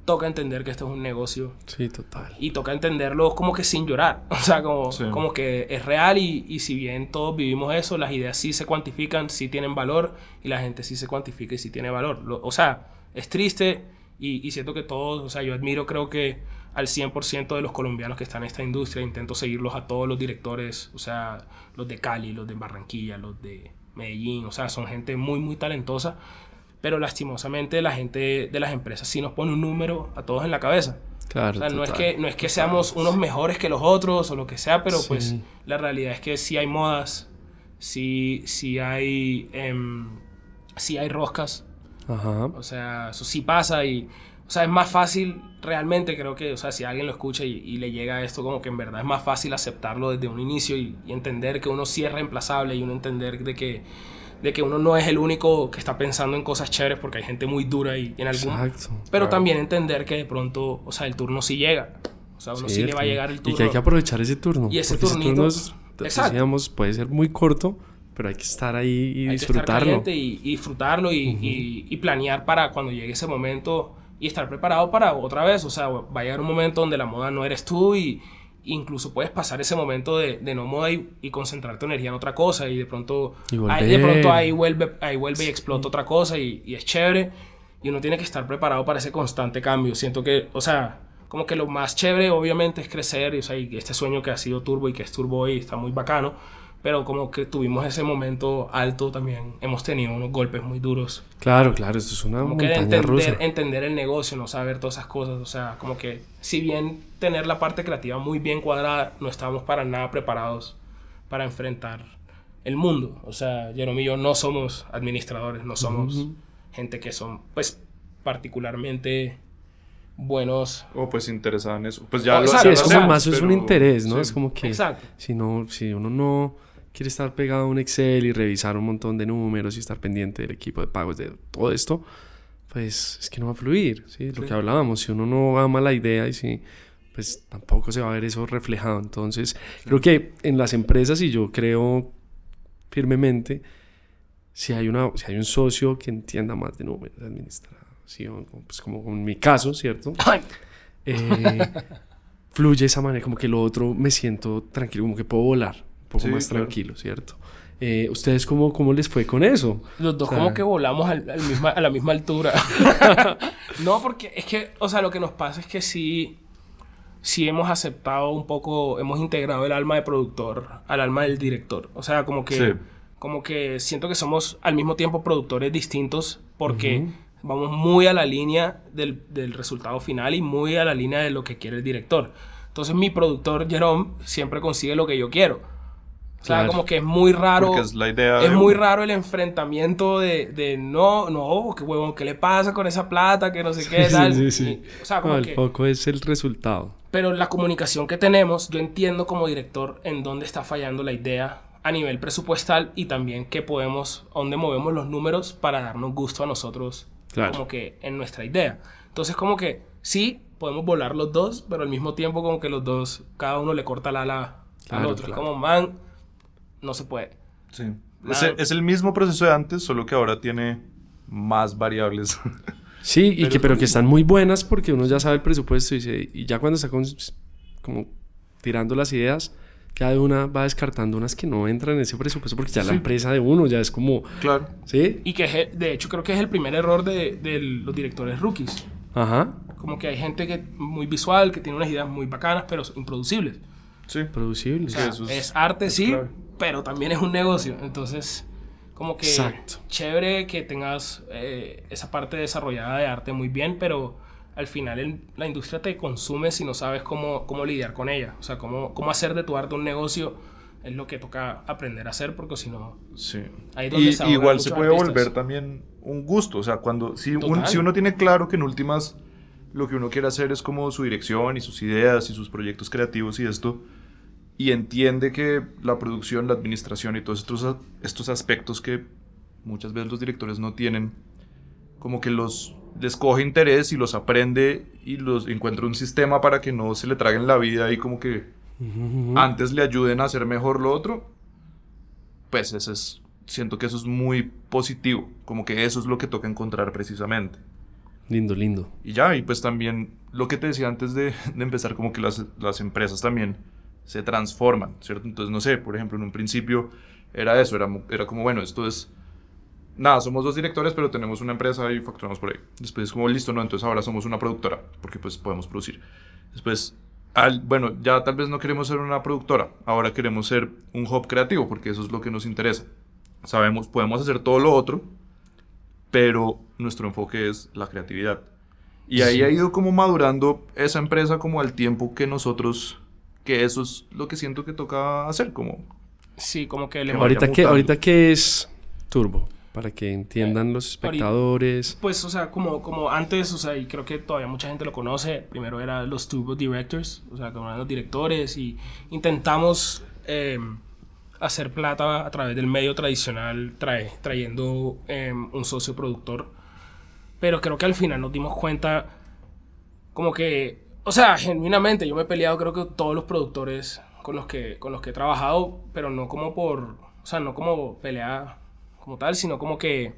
Speaker 3: toca entender que esto es un negocio.
Speaker 1: Sí, total.
Speaker 3: Y toca entenderlo como que sin llorar. <laughs> O sea, como, como que es real y, y, si bien todos vivimos eso, las ideas sí se cuantifican, sí tienen valor y la gente sí se cuantifica y sí tiene valor. o sea, es triste y, y, siento que todos, o sea, yo admiro creo que al 100% de los colombianos que están en esta industria, intento seguirlos a todos los directores, o sea, los de Cali, los de Barranquilla, los de Medellín, o sea, son gente muy, muy talentosa pero lastimosamente la gente de las empresas sí nos pone un número a todos en la cabeza.
Speaker 1: Claro,
Speaker 3: o sea, no es, que, no es que seamos unos mejores que los otros o lo que sea, pero pues la realidad es que sí hay modas, sí, sí hay, em, sí hay roscas.
Speaker 1: Ajá.
Speaker 3: O sea, eso sí pasa y, o sea, es más fácil realmente, creo que, o sea, si alguien lo escucha y, le llega esto, como que en verdad es más fácil aceptarlo desde un inicio y, y entender que uno sí es reemplazable y uno entender de que de que uno no es el único que está pensando en cosas chéveres porque hay gente muy dura y en algún
Speaker 1: Exacto,
Speaker 3: pero también entender que de pronto o sea el turno sí llega. O sea uno sí, le va a llegar el turno
Speaker 1: y que hay que aprovechar ese turno
Speaker 3: y ese turnito
Speaker 1: ese decíamos, puede ser muy corto pero hay que estar ahí y
Speaker 3: hay
Speaker 1: disfrutarlo
Speaker 3: que estar y, y, disfrutarlo y, y, planear para cuando llegue ese momento y estar preparado para otra vez. O sea va a llegar un momento donde la moda no eres tú y incluso puedes pasar ese momento de, de no moda y, y, concentrar tu energía en otra cosa y de pronto, ahí, de pronto ahí vuelve, ahí vuelve y explota otra cosa y, y, es chévere. Y uno tiene que estar preparado para ese constante cambio. Siento que, o sea, como que lo más chévere obviamente es crecer. Y, o sea, y este sueño que ha sido Turbo y que es Turbo y está muy bacano pero como que tuvimos ese momento alto también, hemos tenido unos golpes muy duros.
Speaker 1: Claro, claro, esto es una
Speaker 3: como que entender, entender el negocio, no saber todas esas cosas, o sea, como que si bien tener la parte creativa muy bien cuadrada, no estábamos para nada preparados para enfrentar el mundo. O sea, Jerome y yo no somos administradores, no somos gente que son, pues, particularmente buenos.
Speaker 2: O pues interesados en eso. Pues ya
Speaker 1: lo Sí, es como más es un interés, ¿no? Es como que si no si uno no quiere estar pegado a un Excel y revisar un montón de números y estar pendiente del equipo de pagos, de todo esto, pues es que no va a fluir, ¿sí? Lo que hablábamos, si uno no ama la idea y si, pues tampoco se va a ver eso reflejado. Entonces, creo que en las empresas, y yo creo firmemente, si hay, una, si hay un socio que entienda más de números, de administración, pues como en mi caso, ¿cierto? <laughs> Eh, fluye esa manera, como que lo otro me siento tranquilo, como que puedo volar poco más tranquilo, ¿cierto? Eh, ¿Ustedes cómo, cómo les fue con eso?
Speaker 3: Los dos como que volamos al, misma, a la misma altura. <laughs> no, porque es que, o sea, lo que nos pasa es que sí, sí hemos aceptado un poco, hemos integrado el alma de productor al alma del director. O sea, como que, como que siento que somos al mismo tiempo productores distintos porque vamos muy a la línea del, del resultado final y muy a la línea de lo que quiere el director. Entonces mi productor Jerome siempre consigue lo que yo quiero. O sea, como que es muy raro.
Speaker 2: es la idea.
Speaker 3: Es muy raro el enfrentamiento de, de no, no, qué huevón, ¿qué le pasa con esa plata? Que no sé qué, tal.
Speaker 1: Sí, sí, o sea, como el foco es el resultado.
Speaker 3: Pero la comunicación que tenemos, yo entiendo como director en dónde está fallando la idea a nivel presupuestal y también qué podemos, dónde movemos los números para darnos gusto a nosotros, claro. como que en nuestra idea. Entonces, como que sí, podemos volar los dos, pero al mismo tiempo, como que los dos, cada uno le corta la ala al otro. Como, man no se puede.
Speaker 2: Sí. Es, el mismo proceso de antes, solo que ahora tiene más variables. <laughs>
Speaker 1: Sí, y pero que, pero que están muy buenas porque uno ya sabe el presupuesto y, y ya cuando está como tirando las ideas, cada una va descartando unas que no entran en ese presupuesto porque ya la empresa de uno ya es como...
Speaker 2: Claro.
Speaker 1: ¿Sí?
Speaker 3: Y que de hecho creo que es el primer error de, de los directores rookies.
Speaker 1: Ajá.
Speaker 3: Como que hay gente que muy visual, que tiene unas ideas muy bacanas, pero improducibles.
Speaker 1: Sí. Producibles.
Speaker 3: es, arte, sí, pero también es un negocio. Entonces, como que chévere que tengas eh, esa parte desarrollada de arte muy bien, pero al final la industria te consume si no sabes cómo, cómo lidiar con ella. O sea, cómo, cómo hacer de tu arte un negocio es lo que toca aprender a hacer porque si no...
Speaker 2: Sí. y, igual se puede volver también un gusto. O sea, cuando si, si uno tiene claro que en últimas lo que uno quiere hacer es como su dirección y sus ideas y sus proyectos creativos y esto, y entiende que la producción, la administración y todos estos, estos aspectos que muchas veces los directores no tienen, como que los les coge interés y los aprende y los encuentra un sistema para que no se le traguen la vida y como que antes le ayuden a hacer mejor lo otro, pues eso es, siento que eso es muy positivo, como que eso es lo que toca encontrar precisamente.
Speaker 1: Lindo, lindo.
Speaker 2: Y ya, y pues también lo que te decía antes de, de empezar, como que las, las, empresas también se transforman, ¿cierto? Entonces, no sé, por ejemplo, en un principio era eso, era, era como, bueno, esto es nada, somos dos directores, pero tenemos una empresa y facturamos por ahí. Después es como, listo, no, entonces ahora somos una productora, porque pues podemos producir. Después, al, bueno, ya tal vez no queremos ser una productora, ahora queremos ser un hub creativo, porque eso es lo que nos interesa. Sabemos, podemos hacer todo lo otro, pero nuestro enfoque es la creatividad. Y ahí ha ido como madurando esa empresa como al tiempo que nosotros, que eso es lo que siento que toca hacer, como...
Speaker 3: Sí, como que... Le
Speaker 1: ahorita, que ahorita que es Turbo para que entiendan los espectadores.
Speaker 3: Pues, o sea, como, como antes, o sea, y creo que todavía mucha gente lo conoce, primero eran los Turbo Directors, o sea, como eran los directores, y intentamos em, hacer plata a través del medio tradicional, trae, trayendo em, un socio productor. Pero creo que al final nos dimos cuenta, como que, o sea, genuinamente, yo me he peleado, creo que todos los productores con los que, con los que he trabajado, pero no como por, o sea, no como pelea como tal, sino como que,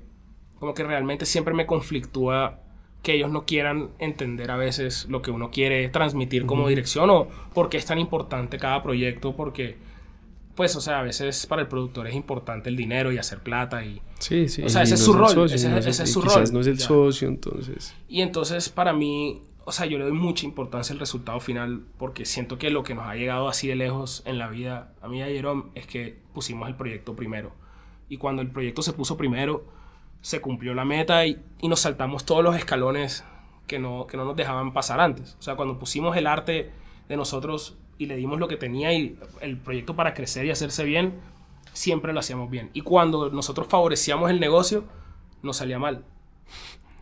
Speaker 3: como que realmente siempre me conflictúa que ellos no quieran entender a veces lo que uno quiere transmitir como dirección o por qué es tan importante cada proyecto, porque pues, o sea, a veces para el productor es importante el dinero y hacer plata y...
Speaker 1: Sí, sí.
Speaker 3: O sea, ese es su rol, ese, es su rol.
Speaker 1: no es el socio, entonces...
Speaker 3: Y entonces, para mí, o sea, yo le doy mucha importancia al resultado final porque siento que lo que nos ha llegado así de lejos en la vida, a mí y a Jerome, es que pusimos el proyecto primero y cuando el proyecto se puso primero, se cumplió la meta y, nos saltamos todos los escalones que no, que no nos dejaban pasar antes. O sea, cuando pusimos el arte de nosotros y le dimos lo que tenía y el proyecto para crecer y hacerse bien, siempre lo hacíamos bien. Y cuando nosotros favorecíamos el negocio, nos salía mal.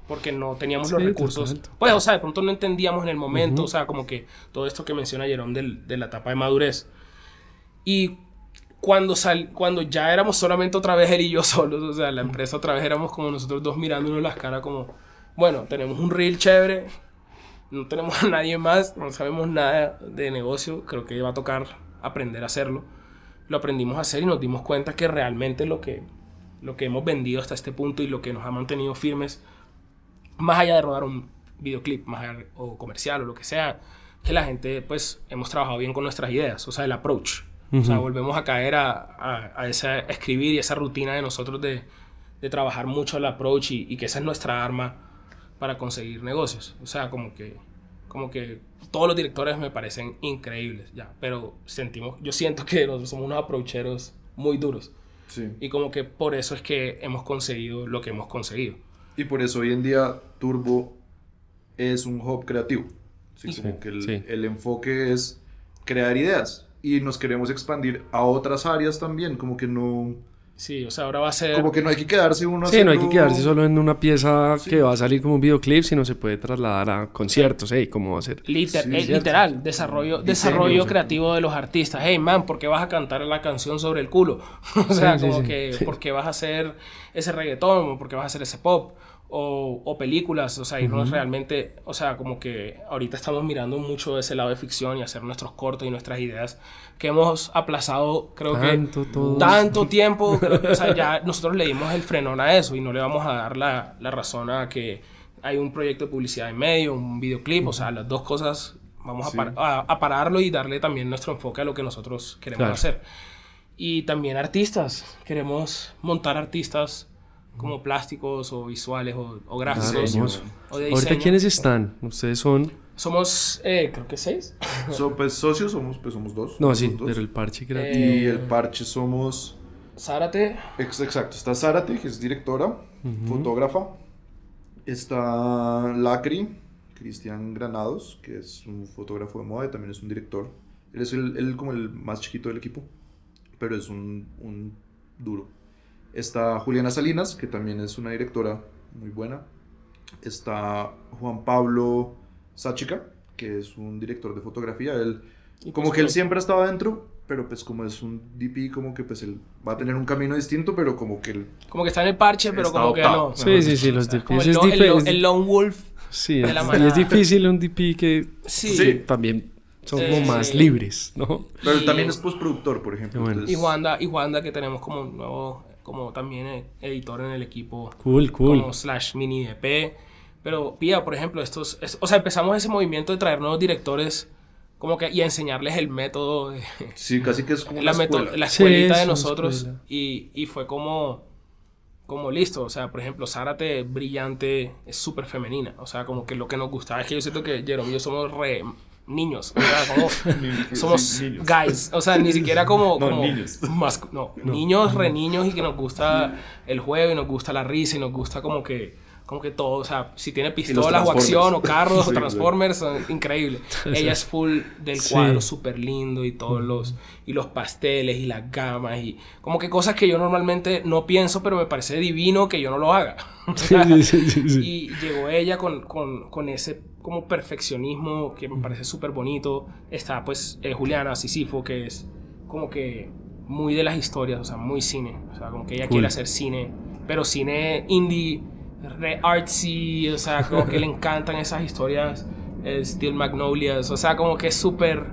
Speaker 3: Porque no teníamos los recursos. Pues, o sea, de pronto no entendíamos en el momento, o sea, como que todo esto que menciona Jerome de la etapa de madurez. Y cuando, sal, cuando ya éramos solamente otra vez él y yo <laughs> solos, o sea, la empresa otra vez éramos como nosotros dos mirándonos las caras como, bueno, tenemos un reel chévere, no tenemos <laughs> a nadie más, no sabemos nada de negocio, creo que va a tocar aprender a hacerlo. Lo aprendimos a hacer y nos dimos cuenta que realmente lo que, lo que hemos vendido hasta este punto y lo que nos ha mantenido firmes, más allá de rodar un videoclip, más allá, o comercial o lo que sea, que la gente, pues, hemos trabajado bien con nuestras ideas, o sea, el approach o sea, volvemos a caer a, a, esa escribir y esa rutina de nosotros de, de trabajar mucho el approach y, y, que esa es nuestra arma para conseguir negocios. O sea, como que, como que todos los directores me parecen increíbles, ya, pero sentimos, yo siento que nosotros somos unos approacheros muy duros. Sí. Y como que por eso es que hemos conseguido lo que hemos conseguido.
Speaker 2: Y por eso hoy en día Turbo es un hub creativo. Sí, como que el, el enfoque es crear ideas. Y nos queremos expandir a otras áreas también, como que no...
Speaker 3: Sí, o sea, ahora va a ser...
Speaker 2: Como que no hay que quedarse uno
Speaker 1: Sí, no hay que quedarse solo en una pieza que va a salir como un videoclip, sino se puede trasladar a conciertos, hey, ¿cómo va a ser?
Speaker 3: Liter eh, literal, desarrollo, desarrollo creativo de los artistas. Hey, man, ¿por qué vas a cantar la canción sobre el culo? <laughs> o sea, como que, ¿por qué vas a hacer ese reggaetón? ¿Por qué vas a hacer ese pop? O, películas, o sea, irnos realmente, o sea, como que ahorita estamos mirando mucho ese lado de ficción y hacer nuestros cortos y nuestras ideas que hemos aplazado, creo que tanto tiempo, o sea, ya nosotros le dimos el frenón a eso y no le vamos a dar la, la razón a que hay un proyecto de publicidad en medio, un videoclip, o sea, las dos cosas vamos a, a, pararlo y darle también nuestro enfoque a lo que nosotros queremos hacer. Y también artistas, queremos montar artistas como plásticos o visuales o, o gráficos.
Speaker 1: o de Ahorita, ¿quiénes están? ¿Ustedes son?
Speaker 3: Somos, eh, creo que seis.
Speaker 2: pues socios somos, pues somos dos.
Speaker 1: No, sí, pero el parche creativo.
Speaker 2: y el parche somos...
Speaker 3: Zárate.
Speaker 2: exacto, está Zárate, que es directora, fotógrafa. Está Lacri, Cristian Granados, que es un fotógrafo de moda y también es un director. Él es el, como el más chiquito del equipo, pero es un, un duro. Está Juliana Salinas, que también es una directora muy buena. Está Juan Pablo Sáchica, que es un director de fotografía. Él, como que él siempre ha estado adentro, pero pues como es un DP, como que pues él va a tener un camino distinto, pero como que él...
Speaker 3: Como que está en el parche, pero como que no.
Speaker 1: Sí, sí, sí, los DPs
Speaker 3: es el, el, lone wolf.
Speaker 1: Sí, es, y es difícil un DP que, sí. también son como más libres, ¿no?
Speaker 2: Pero también es postproductor, por ejemplo.
Speaker 3: Y Wanda, y Wanda que tenemos como un nuevo, como también editor en el equipo.
Speaker 1: Cool, cool.
Speaker 3: Como slash mini DP. Pero, Pía, por ejemplo, estos, o sea, empezamos ese movimiento de traer nuevos directores como que y enseñarles el método de,
Speaker 2: sí casi que es como
Speaker 3: la, escuela. la escuelita de nosotros y, y, fue como como listo o sea por ejemplo Zárate brillante es súper femenina o sea como que lo que nos gustaba es que yo siento que Jerome y yo somos re niños o sea como <laughs> somos guys o sea ni siquiera como,
Speaker 2: no, niños.
Speaker 3: más, no, niños re niños. y que nos gusta el juego y nos gusta la risa y nos gusta como que como que todo, o sea, si tiene pistolas o acción o carros o Transformers, son increíble. <laughs> Ella es full del cuadro, súper lindo y todos los, y los pasteles y las gamas y como que cosas que yo normalmente no pienso, pero me parece divino que yo no lo haga. <laughs> y llegó ella con, con, con, ese como perfeccionismo que me parece súper bonito. Está pues eh, Juliana Sisifo, que es como que muy de las historias, o sea, muy cine. O sea, como que ella quiere hacer cine, pero cine indie re artsy, o sea, como que le <laughs> encantan esas historias, Steel Magnolias, o sea, como que es súper,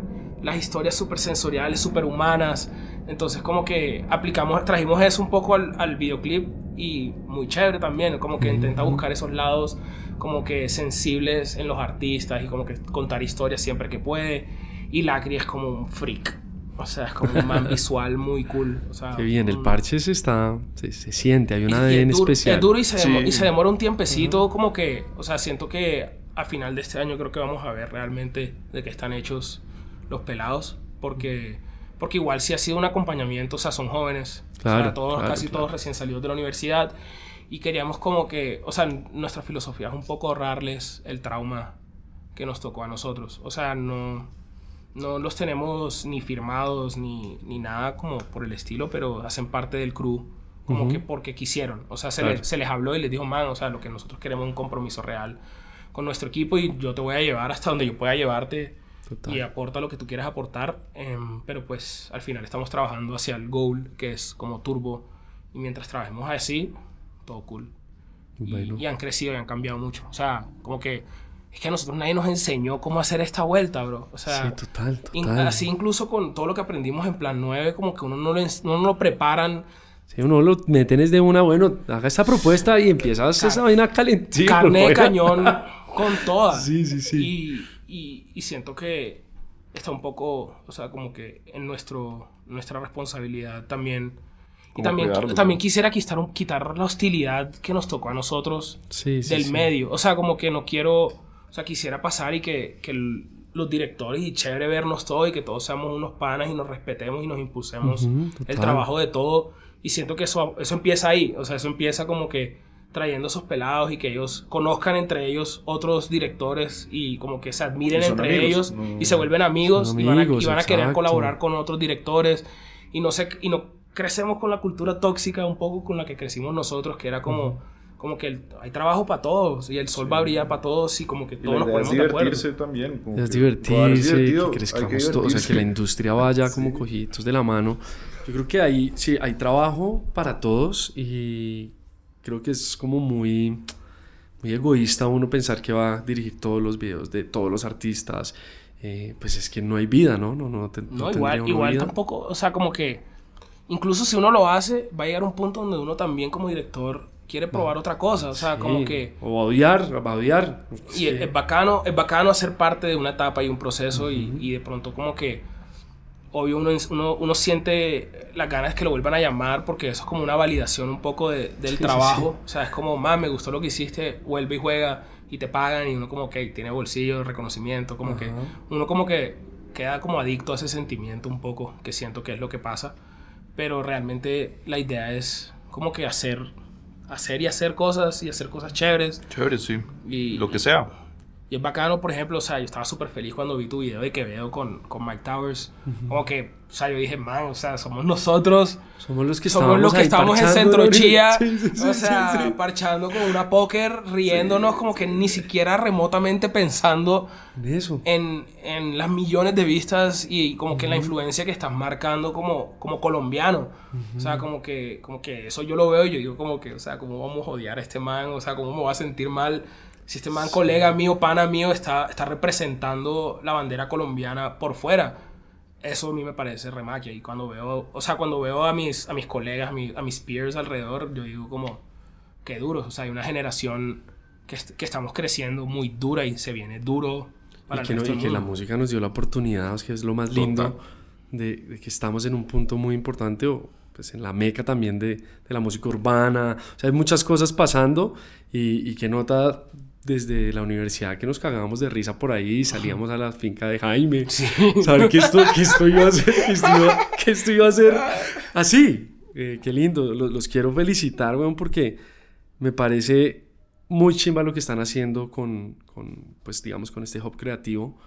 Speaker 3: las historias súper sensoriales, súper humanas. Entonces como que aplicamos, trajimos eso un poco al, al videoclip y muy chévere también, como que intenta buscar esos lados como que sensibles en los artistas y como que contar historias siempre que puede. Y Lacri es como un freak. O sea, es como un man <laughs> visual muy cool. O sea,
Speaker 1: Qué bien, el parche se está. Se, siente, hay una ADN especial.
Speaker 3: Es duro y se, y se demora un tiempecito, como que. O sea, siento que a final de este año creo que vamos a ver realmente de qué están hechos los pelados. Porque. Porque igual si ha sido un acompañamiento, o sea, son jóvenes. Claro, o sea, todos, casi todos recién salidos de la universidad. Y queríamos como que, o sea, nuestra filosofía es un poco ahorrarles el trauma que nos tocó a nosotros. O sea, no no los tenemos ni firmados ni, ni, nada como por el estilo, pero hacen parte del crew como que porque quisieron. O sea, se, les, se, les, habló y les dijo, man, o sea, lo que nosotros queremos es un compromiso real con nuestro equipo y yo te voy a llevar hasta donde yo pueda llevarte y aporta lo que tú quieras aportar. Em, pero pues al final estamos trabajando hacia el goal, que es como turbo. Y mientras trabajemos así, todo cool. y han crecido y han cambiado mucho. O sea, como que es que a nosotros nadie nos enseñó cómo hacer esta vuelta, bro. O sea,
Speaker 1: sí, total, total.
Speaker 3: así incluso con todo lo que aprendimos en plan 9, como que uno no lo, no lo preparan.
Speaker 1: Sí, uno lo meten desde una, bueno, haga esta propuesta y empiezas esa vaina calentita.
Speaker 3: Carne de cañón <laughs> con toda.
Speaker 1: Sí, sí, sí.
Speaker 3: Y, y, y, siento que está un poco, o sea, como que en nuestro, nuestra responsabilidad también. Y también, también quisiera quitar, quitar la hostilidad que nos tocó a nosotros
Speaker 1: sí, sí,
Speaker 3: del medio. O sea, como que no quiero o sea, quisiera pasar y que, que los directores y chévere vernos todos y que todos seamos unos panas y nos respetemos y nos impulsemos el trabajo de todo. Y siento que eso, eso empieza ahí. O sea, eso empieza como que trayendo esos pelados y que ellos conozcan entre ellos otros directores y como que se admiren entre ellos y se vuelven amigos, y van a, querer colaborar con otros directores y no sé y no crecemos con la cultura tóxica un poco con la que crecimos nosotros que era como como que hay trabajo para todos y el sol va a brillar para todos y como que todos nos ponemos de acuerdo.
Speaker 2: divertirse también.
Speaker 1: es divertirse, que crezcamos todos, o sea, que la industria vaya como cojitos de la mano. Yo creo que hay, sí, hay trabajo para todos y creo que es como muy, muy egoísta uno pensar que va a dirigir todos los videos de todos los artistas. Eh, pues es que no hay vida, ¿no? No, no,
Speaker 3: no, igual, igual tampoco, o sea, como que incluso si uno lo hace, va a llegar un punto donde uno también como director quiere probar otra cosa, o sea, como que...
Speaker 1: O odiar, va a odiar.
Speaker 3: Y es, bacano, es bacano hacer parte de una etapa y un proceso y, y, de pronto como que, obvio, uno, uno, uno, siente las ganas que lo vuelvan a llamar porque eso es como una validación un poco de, del trabajo, o sea, es como, más me gustó lo que hiciste, vuelve y juega y te pagan y uno como que tiene bolsillo, reconocimiento, como que uno como que queda como adicto a ese sentimiento un poco, que siento que es lo que pasa, pero realmente la idea es como que hacer hacer y hacer cosas y hacer cosas chéveres.
Speaker 2: Chéveres, sí. Y, lo que sea.
Speaker 3: Y es bacano, por ejemplo, o sea, yo estaba súper feliz cuando vi tu video de Quevedo con, con Mike Towers. Como que, o sea, yo dije, man, o sea, somos nosotros.
Speaker 1: Somos los que
Speaker 3: somos los que estamos en
Speaker 1: Centro
Speaker 3: Chía. o sea, parchando con una póker, riéndonos, como que ni siquiera remotamente pensando
Speaker 1: en eso.
Speaker 3: En, en las millones de vistas y como que en la influencia que estás marcando como, como colombiano. O sea, como que, como que eso yo lo veo y yo digo, como que, o sea, ¿cómo vamos a odiar a este man? O sea, ¿cómo me va a sentir mal? Si este man, colega mío, pana mío, está, está representando la bandera colombiana por fuera. Eso a mí me parece remaquia. Y cuando veo, o sea, cuando veo a mis, a mis colegas, a, a mis peers alrededor, yo digo como, qué duro. O sea, hay una generación que, que estamos creciendo muy dura y se viene duro.
Speaker 1: Para y que, y que la música nos dio la oportunidad, que es lo más lindo, de, de, que estamos en un punto muy importante, o pues en la meca también de, de la música urbana. O sea, hay muchas cosas pasando y, y que nota desde la universidad que nos cagábamos de risa por ahí y salíamos a la finca de Jaime. <laughs> Saber que esto, que esto iba a ser, que esto iba, a ser <laughs> así. Eh, qué lindo. Los, quiero felicitar, weón, porque me parece muy chimba lo que están haciendo con, con, pues digamos, con este hub creativo.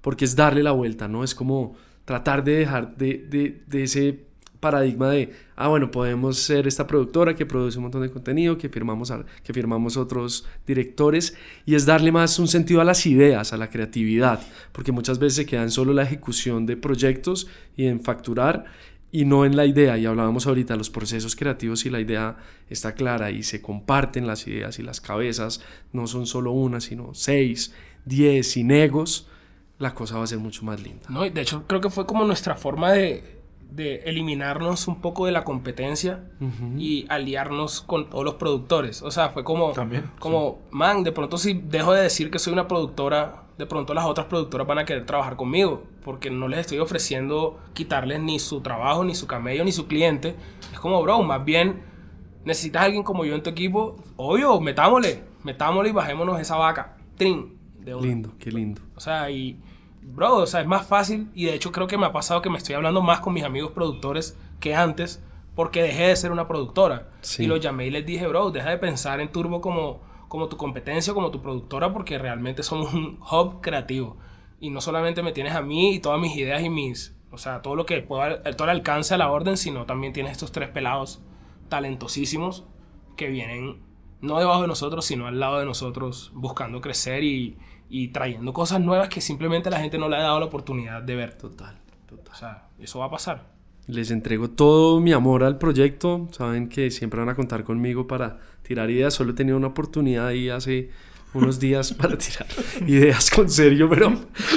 Speaker 1: Porque es darle la vuelta, ¿no? Es como tratar de dejar de, de, de ese paradigma de, ah, bueno, podemos ser esta productora que produce un montón de contenido, que firmamos, que firmamos otros directores, y es darle más un sentido a las ideas, a la creatividad, porque muchas veces se queda en solo la ejecución de proyectos y en facturar y no en la idea. Y hablábamos ahorita, los procesos creativos y la idea está clara y se comparten las ideas y las cabezas, no son solo una, sino seis, diez, sin egos, la cosa va a ser mucho más linda.
Speaker 3: No, de hecho creo que fue como nuestra forma de de eliminarnos un poco de la competencia y aliarnos con todos los productores. O sea, fue como,
Speaker 2: También,
Speaker 3: como man, de pronto si dejo de decir que soy una productora, de pronto las otras productoras van a querer trabajar conmigo, porque no les estoy ofreciendo quitarles ni su trabajo, ni su camello, ni su cliente. Es como, bro, más bien necesitas a alguien como yo en tu equipo, obvio, metámosle, metámosle y bajémonos esa vaca. Trin.
Speaker 1: De lindo, qué lindo.
Speaker 3: O sea, y bro, o sea, es más fácil y de hecho creo que me ha pasado que me estoy hablando más con mis amigos productores que antes porque dejé de ser una productora. Y los llamé y les dije, bro, deja de pensar en Turbo como, como tu competencia, como tu productora, porque realmente somos un hub creativo. Y no solamente me tienes a mí y todas mis ideas y mis, o sea, todo lo que pueda, todo el alcance a la orden, sino también tienes estos tres pelados talentosísimos que vienen no debajo de nosotros, sino al lado de nosotros, buscando crecer y, y trayendo cosas nuevas que simplemente la gente no le ha dado la oportunidad de ver.
Speaker 1: Total, total.
Speaker 3: O sea, eso va a pasar.
Speaker 1: Les entrego todo mi amor al proyecto. Saben que siempre van a contar conmigo para tirar ideas. Solo he tenido una oportunidad ahí hace unos <laughs> días para tirar ideas con serio, pero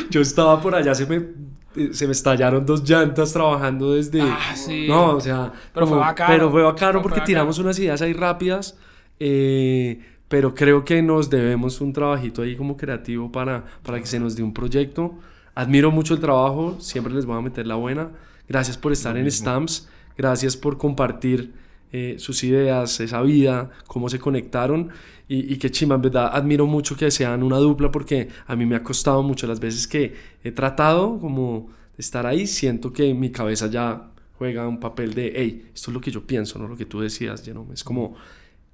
Speaker 1: yo estaba por allá, se me, se me estallaron dos llantas trabajando desde...
Speaker 3: Ah, sí.
Speaker 1: No, o sea...
Speaker 3: Pero fue bacano.
Speaker 1: Pero fue bacano porque tiramos unas ideas ahí rápidas. Eh, pero creo que nos debemos un trabajito ahí como creativo para, para que se nos dé un proyecto. Admiro mucho el trabajo, siempre les voy a meter la buena. Gracias por estar en Stamps, gracias por compartir eh, sus ideas, esa vida, cómo se conectaron y, y qué chima, en verdad admiro mucho que sean una dupla porque a mí me ha costado mucho las veces que he tratado como de estar ahí, siento que mi cabeza ya juega un papel de, hey, esto es lo que yo pienso, no lo que tú decías, Jerome. Es como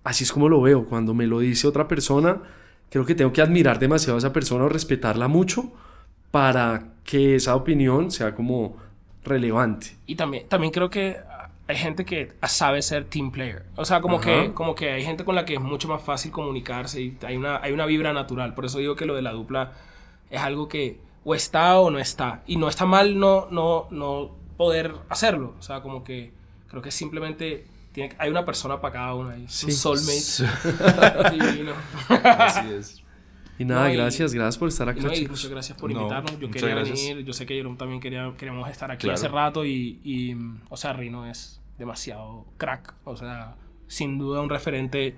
Speaker 1: así es como lo veo. Cuando me lo dice otra persona, creo que tengo que admirar demasiado a esa persona o respetarla mucho para que esa opinión sea como relevante.
Speaker 3: Y también, también creo que hay gente que sabe ser team player. O sea, como que, como que hay gente con la que es mucho más fácil comunicarse y hay una, hay una vibra natural. Por eso digo que lo de la dupla es algo que o está o no está. Y no está mal no, no, no poder hacerlo. O sea, como que creo que simplemente hay una persona para cada uno ahí. Sí. soulmate. <laughs>
Speaker 2: Así es.
Speaker 1: Y nada, gracias, gracias por estar aquí.
Speaker 3: muchas gracias por invitarnos. Yo quería venir, yo sé que Jerome también quería, queríamos estar aquí hace rato y, y, o sea, Rino es demasiado crack, o sea, sin duda un referente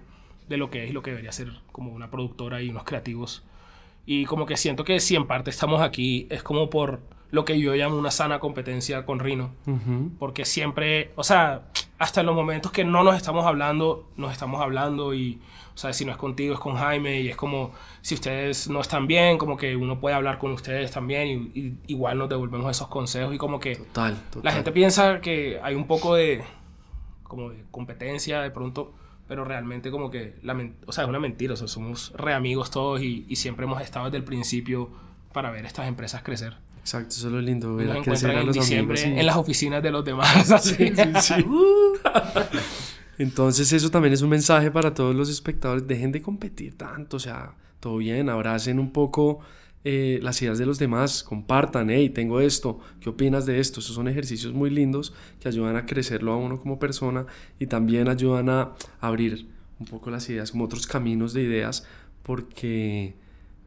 Speaker 3: de lo que es y lo que debería ser como una productora y unos creativos. Y como que siento que si en parte estamos aquí es como por lo que yo llamo una sana competencia con Rino. Porque siempre, o sea, hasta en los momentos que no nos estamos hablando, nos estamos hablando y, o sea, si no es contigo, es con Jaime y es como, si ustedes no están bien, como que uno puede hablar con ustedes también y, igual nos devolvemos esos consejos y como que
Speaker 1: total,
Speaker 3: la gente piensa que hay un poco de, como de competencia de pronto, pero realmente como que, la o sea, es una mentira, o sea, somos re amigos todos y, y siempre hemos estado desde el principio para ver estas empresas crecer.
Speaker 1: Exacto, eso es lo lindo, ver
Speaker 3: crecer a los diciembre en las oficinas de los demás. <laughs> Así. Sí, sí,
Speaker 1: Entonces eso también es un mensaje para todos los espectadores, dejen de competir tanto, o sea, todo bien, abracen un poco eh, las ideas de los demás, compartan, hey, tengo esto, ¿qué opinas de esto? Esos son ejercicios muy lindos que ayudan a crecerlo a uno como persona y también ayudan a abrir un poco las ideas, como otros caminos de ideas, porque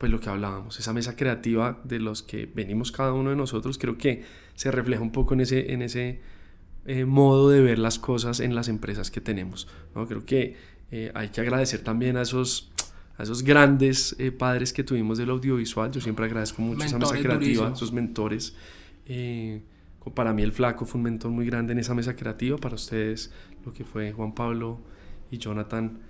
Speaker 1: pues lo que hablábamos, esa mesa creativa de los que venimos cada uno de nosotros, creo que se refleja un poco en ese, en ese eh, modo de ver las cosas en las empresas que tenemos. ¿no? Creo que eh, hay que agradecer también a esos, a esos grandes eh, padres que tuvimos del audiovisual. Yo siempre agradezco mucho esa mesa creativa, esos mentores. para mí el flaco fue un mentor muy grande en esa mesa creativa. Para ustedes lo que fue Juan Pablo y Jonathan,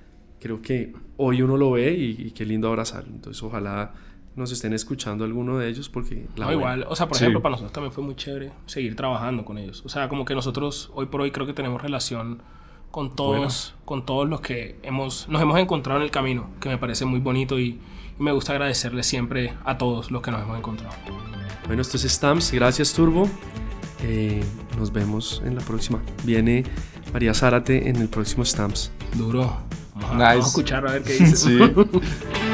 Speaker 1: creo que hoy uno lo ve y, y qué lindo abrazarlo. Entonces ojalá nos estén escuchando alguno de ellos porque
Speaker 3: la no, igual o sea por ejemplo para nosotros también fue muy chévere seguir trabajando con ellos. O sea como que nosotros hoy por hoy creo que tenemos relación con todos con todos los que hemos nos hemos encontrado en el camino que me parece muy bonito y, me gusta agradecerle siempre a todos los que nos hemos encontrado.
Speaker 1: Bueno esto es Stamps. Gracias Turbo. Eh, nos vemos en la próxima. Viene María Zárate en el próximo Stamps.
Speaker 3: Duro vamos a, escuchar a ver qué dice <laughs>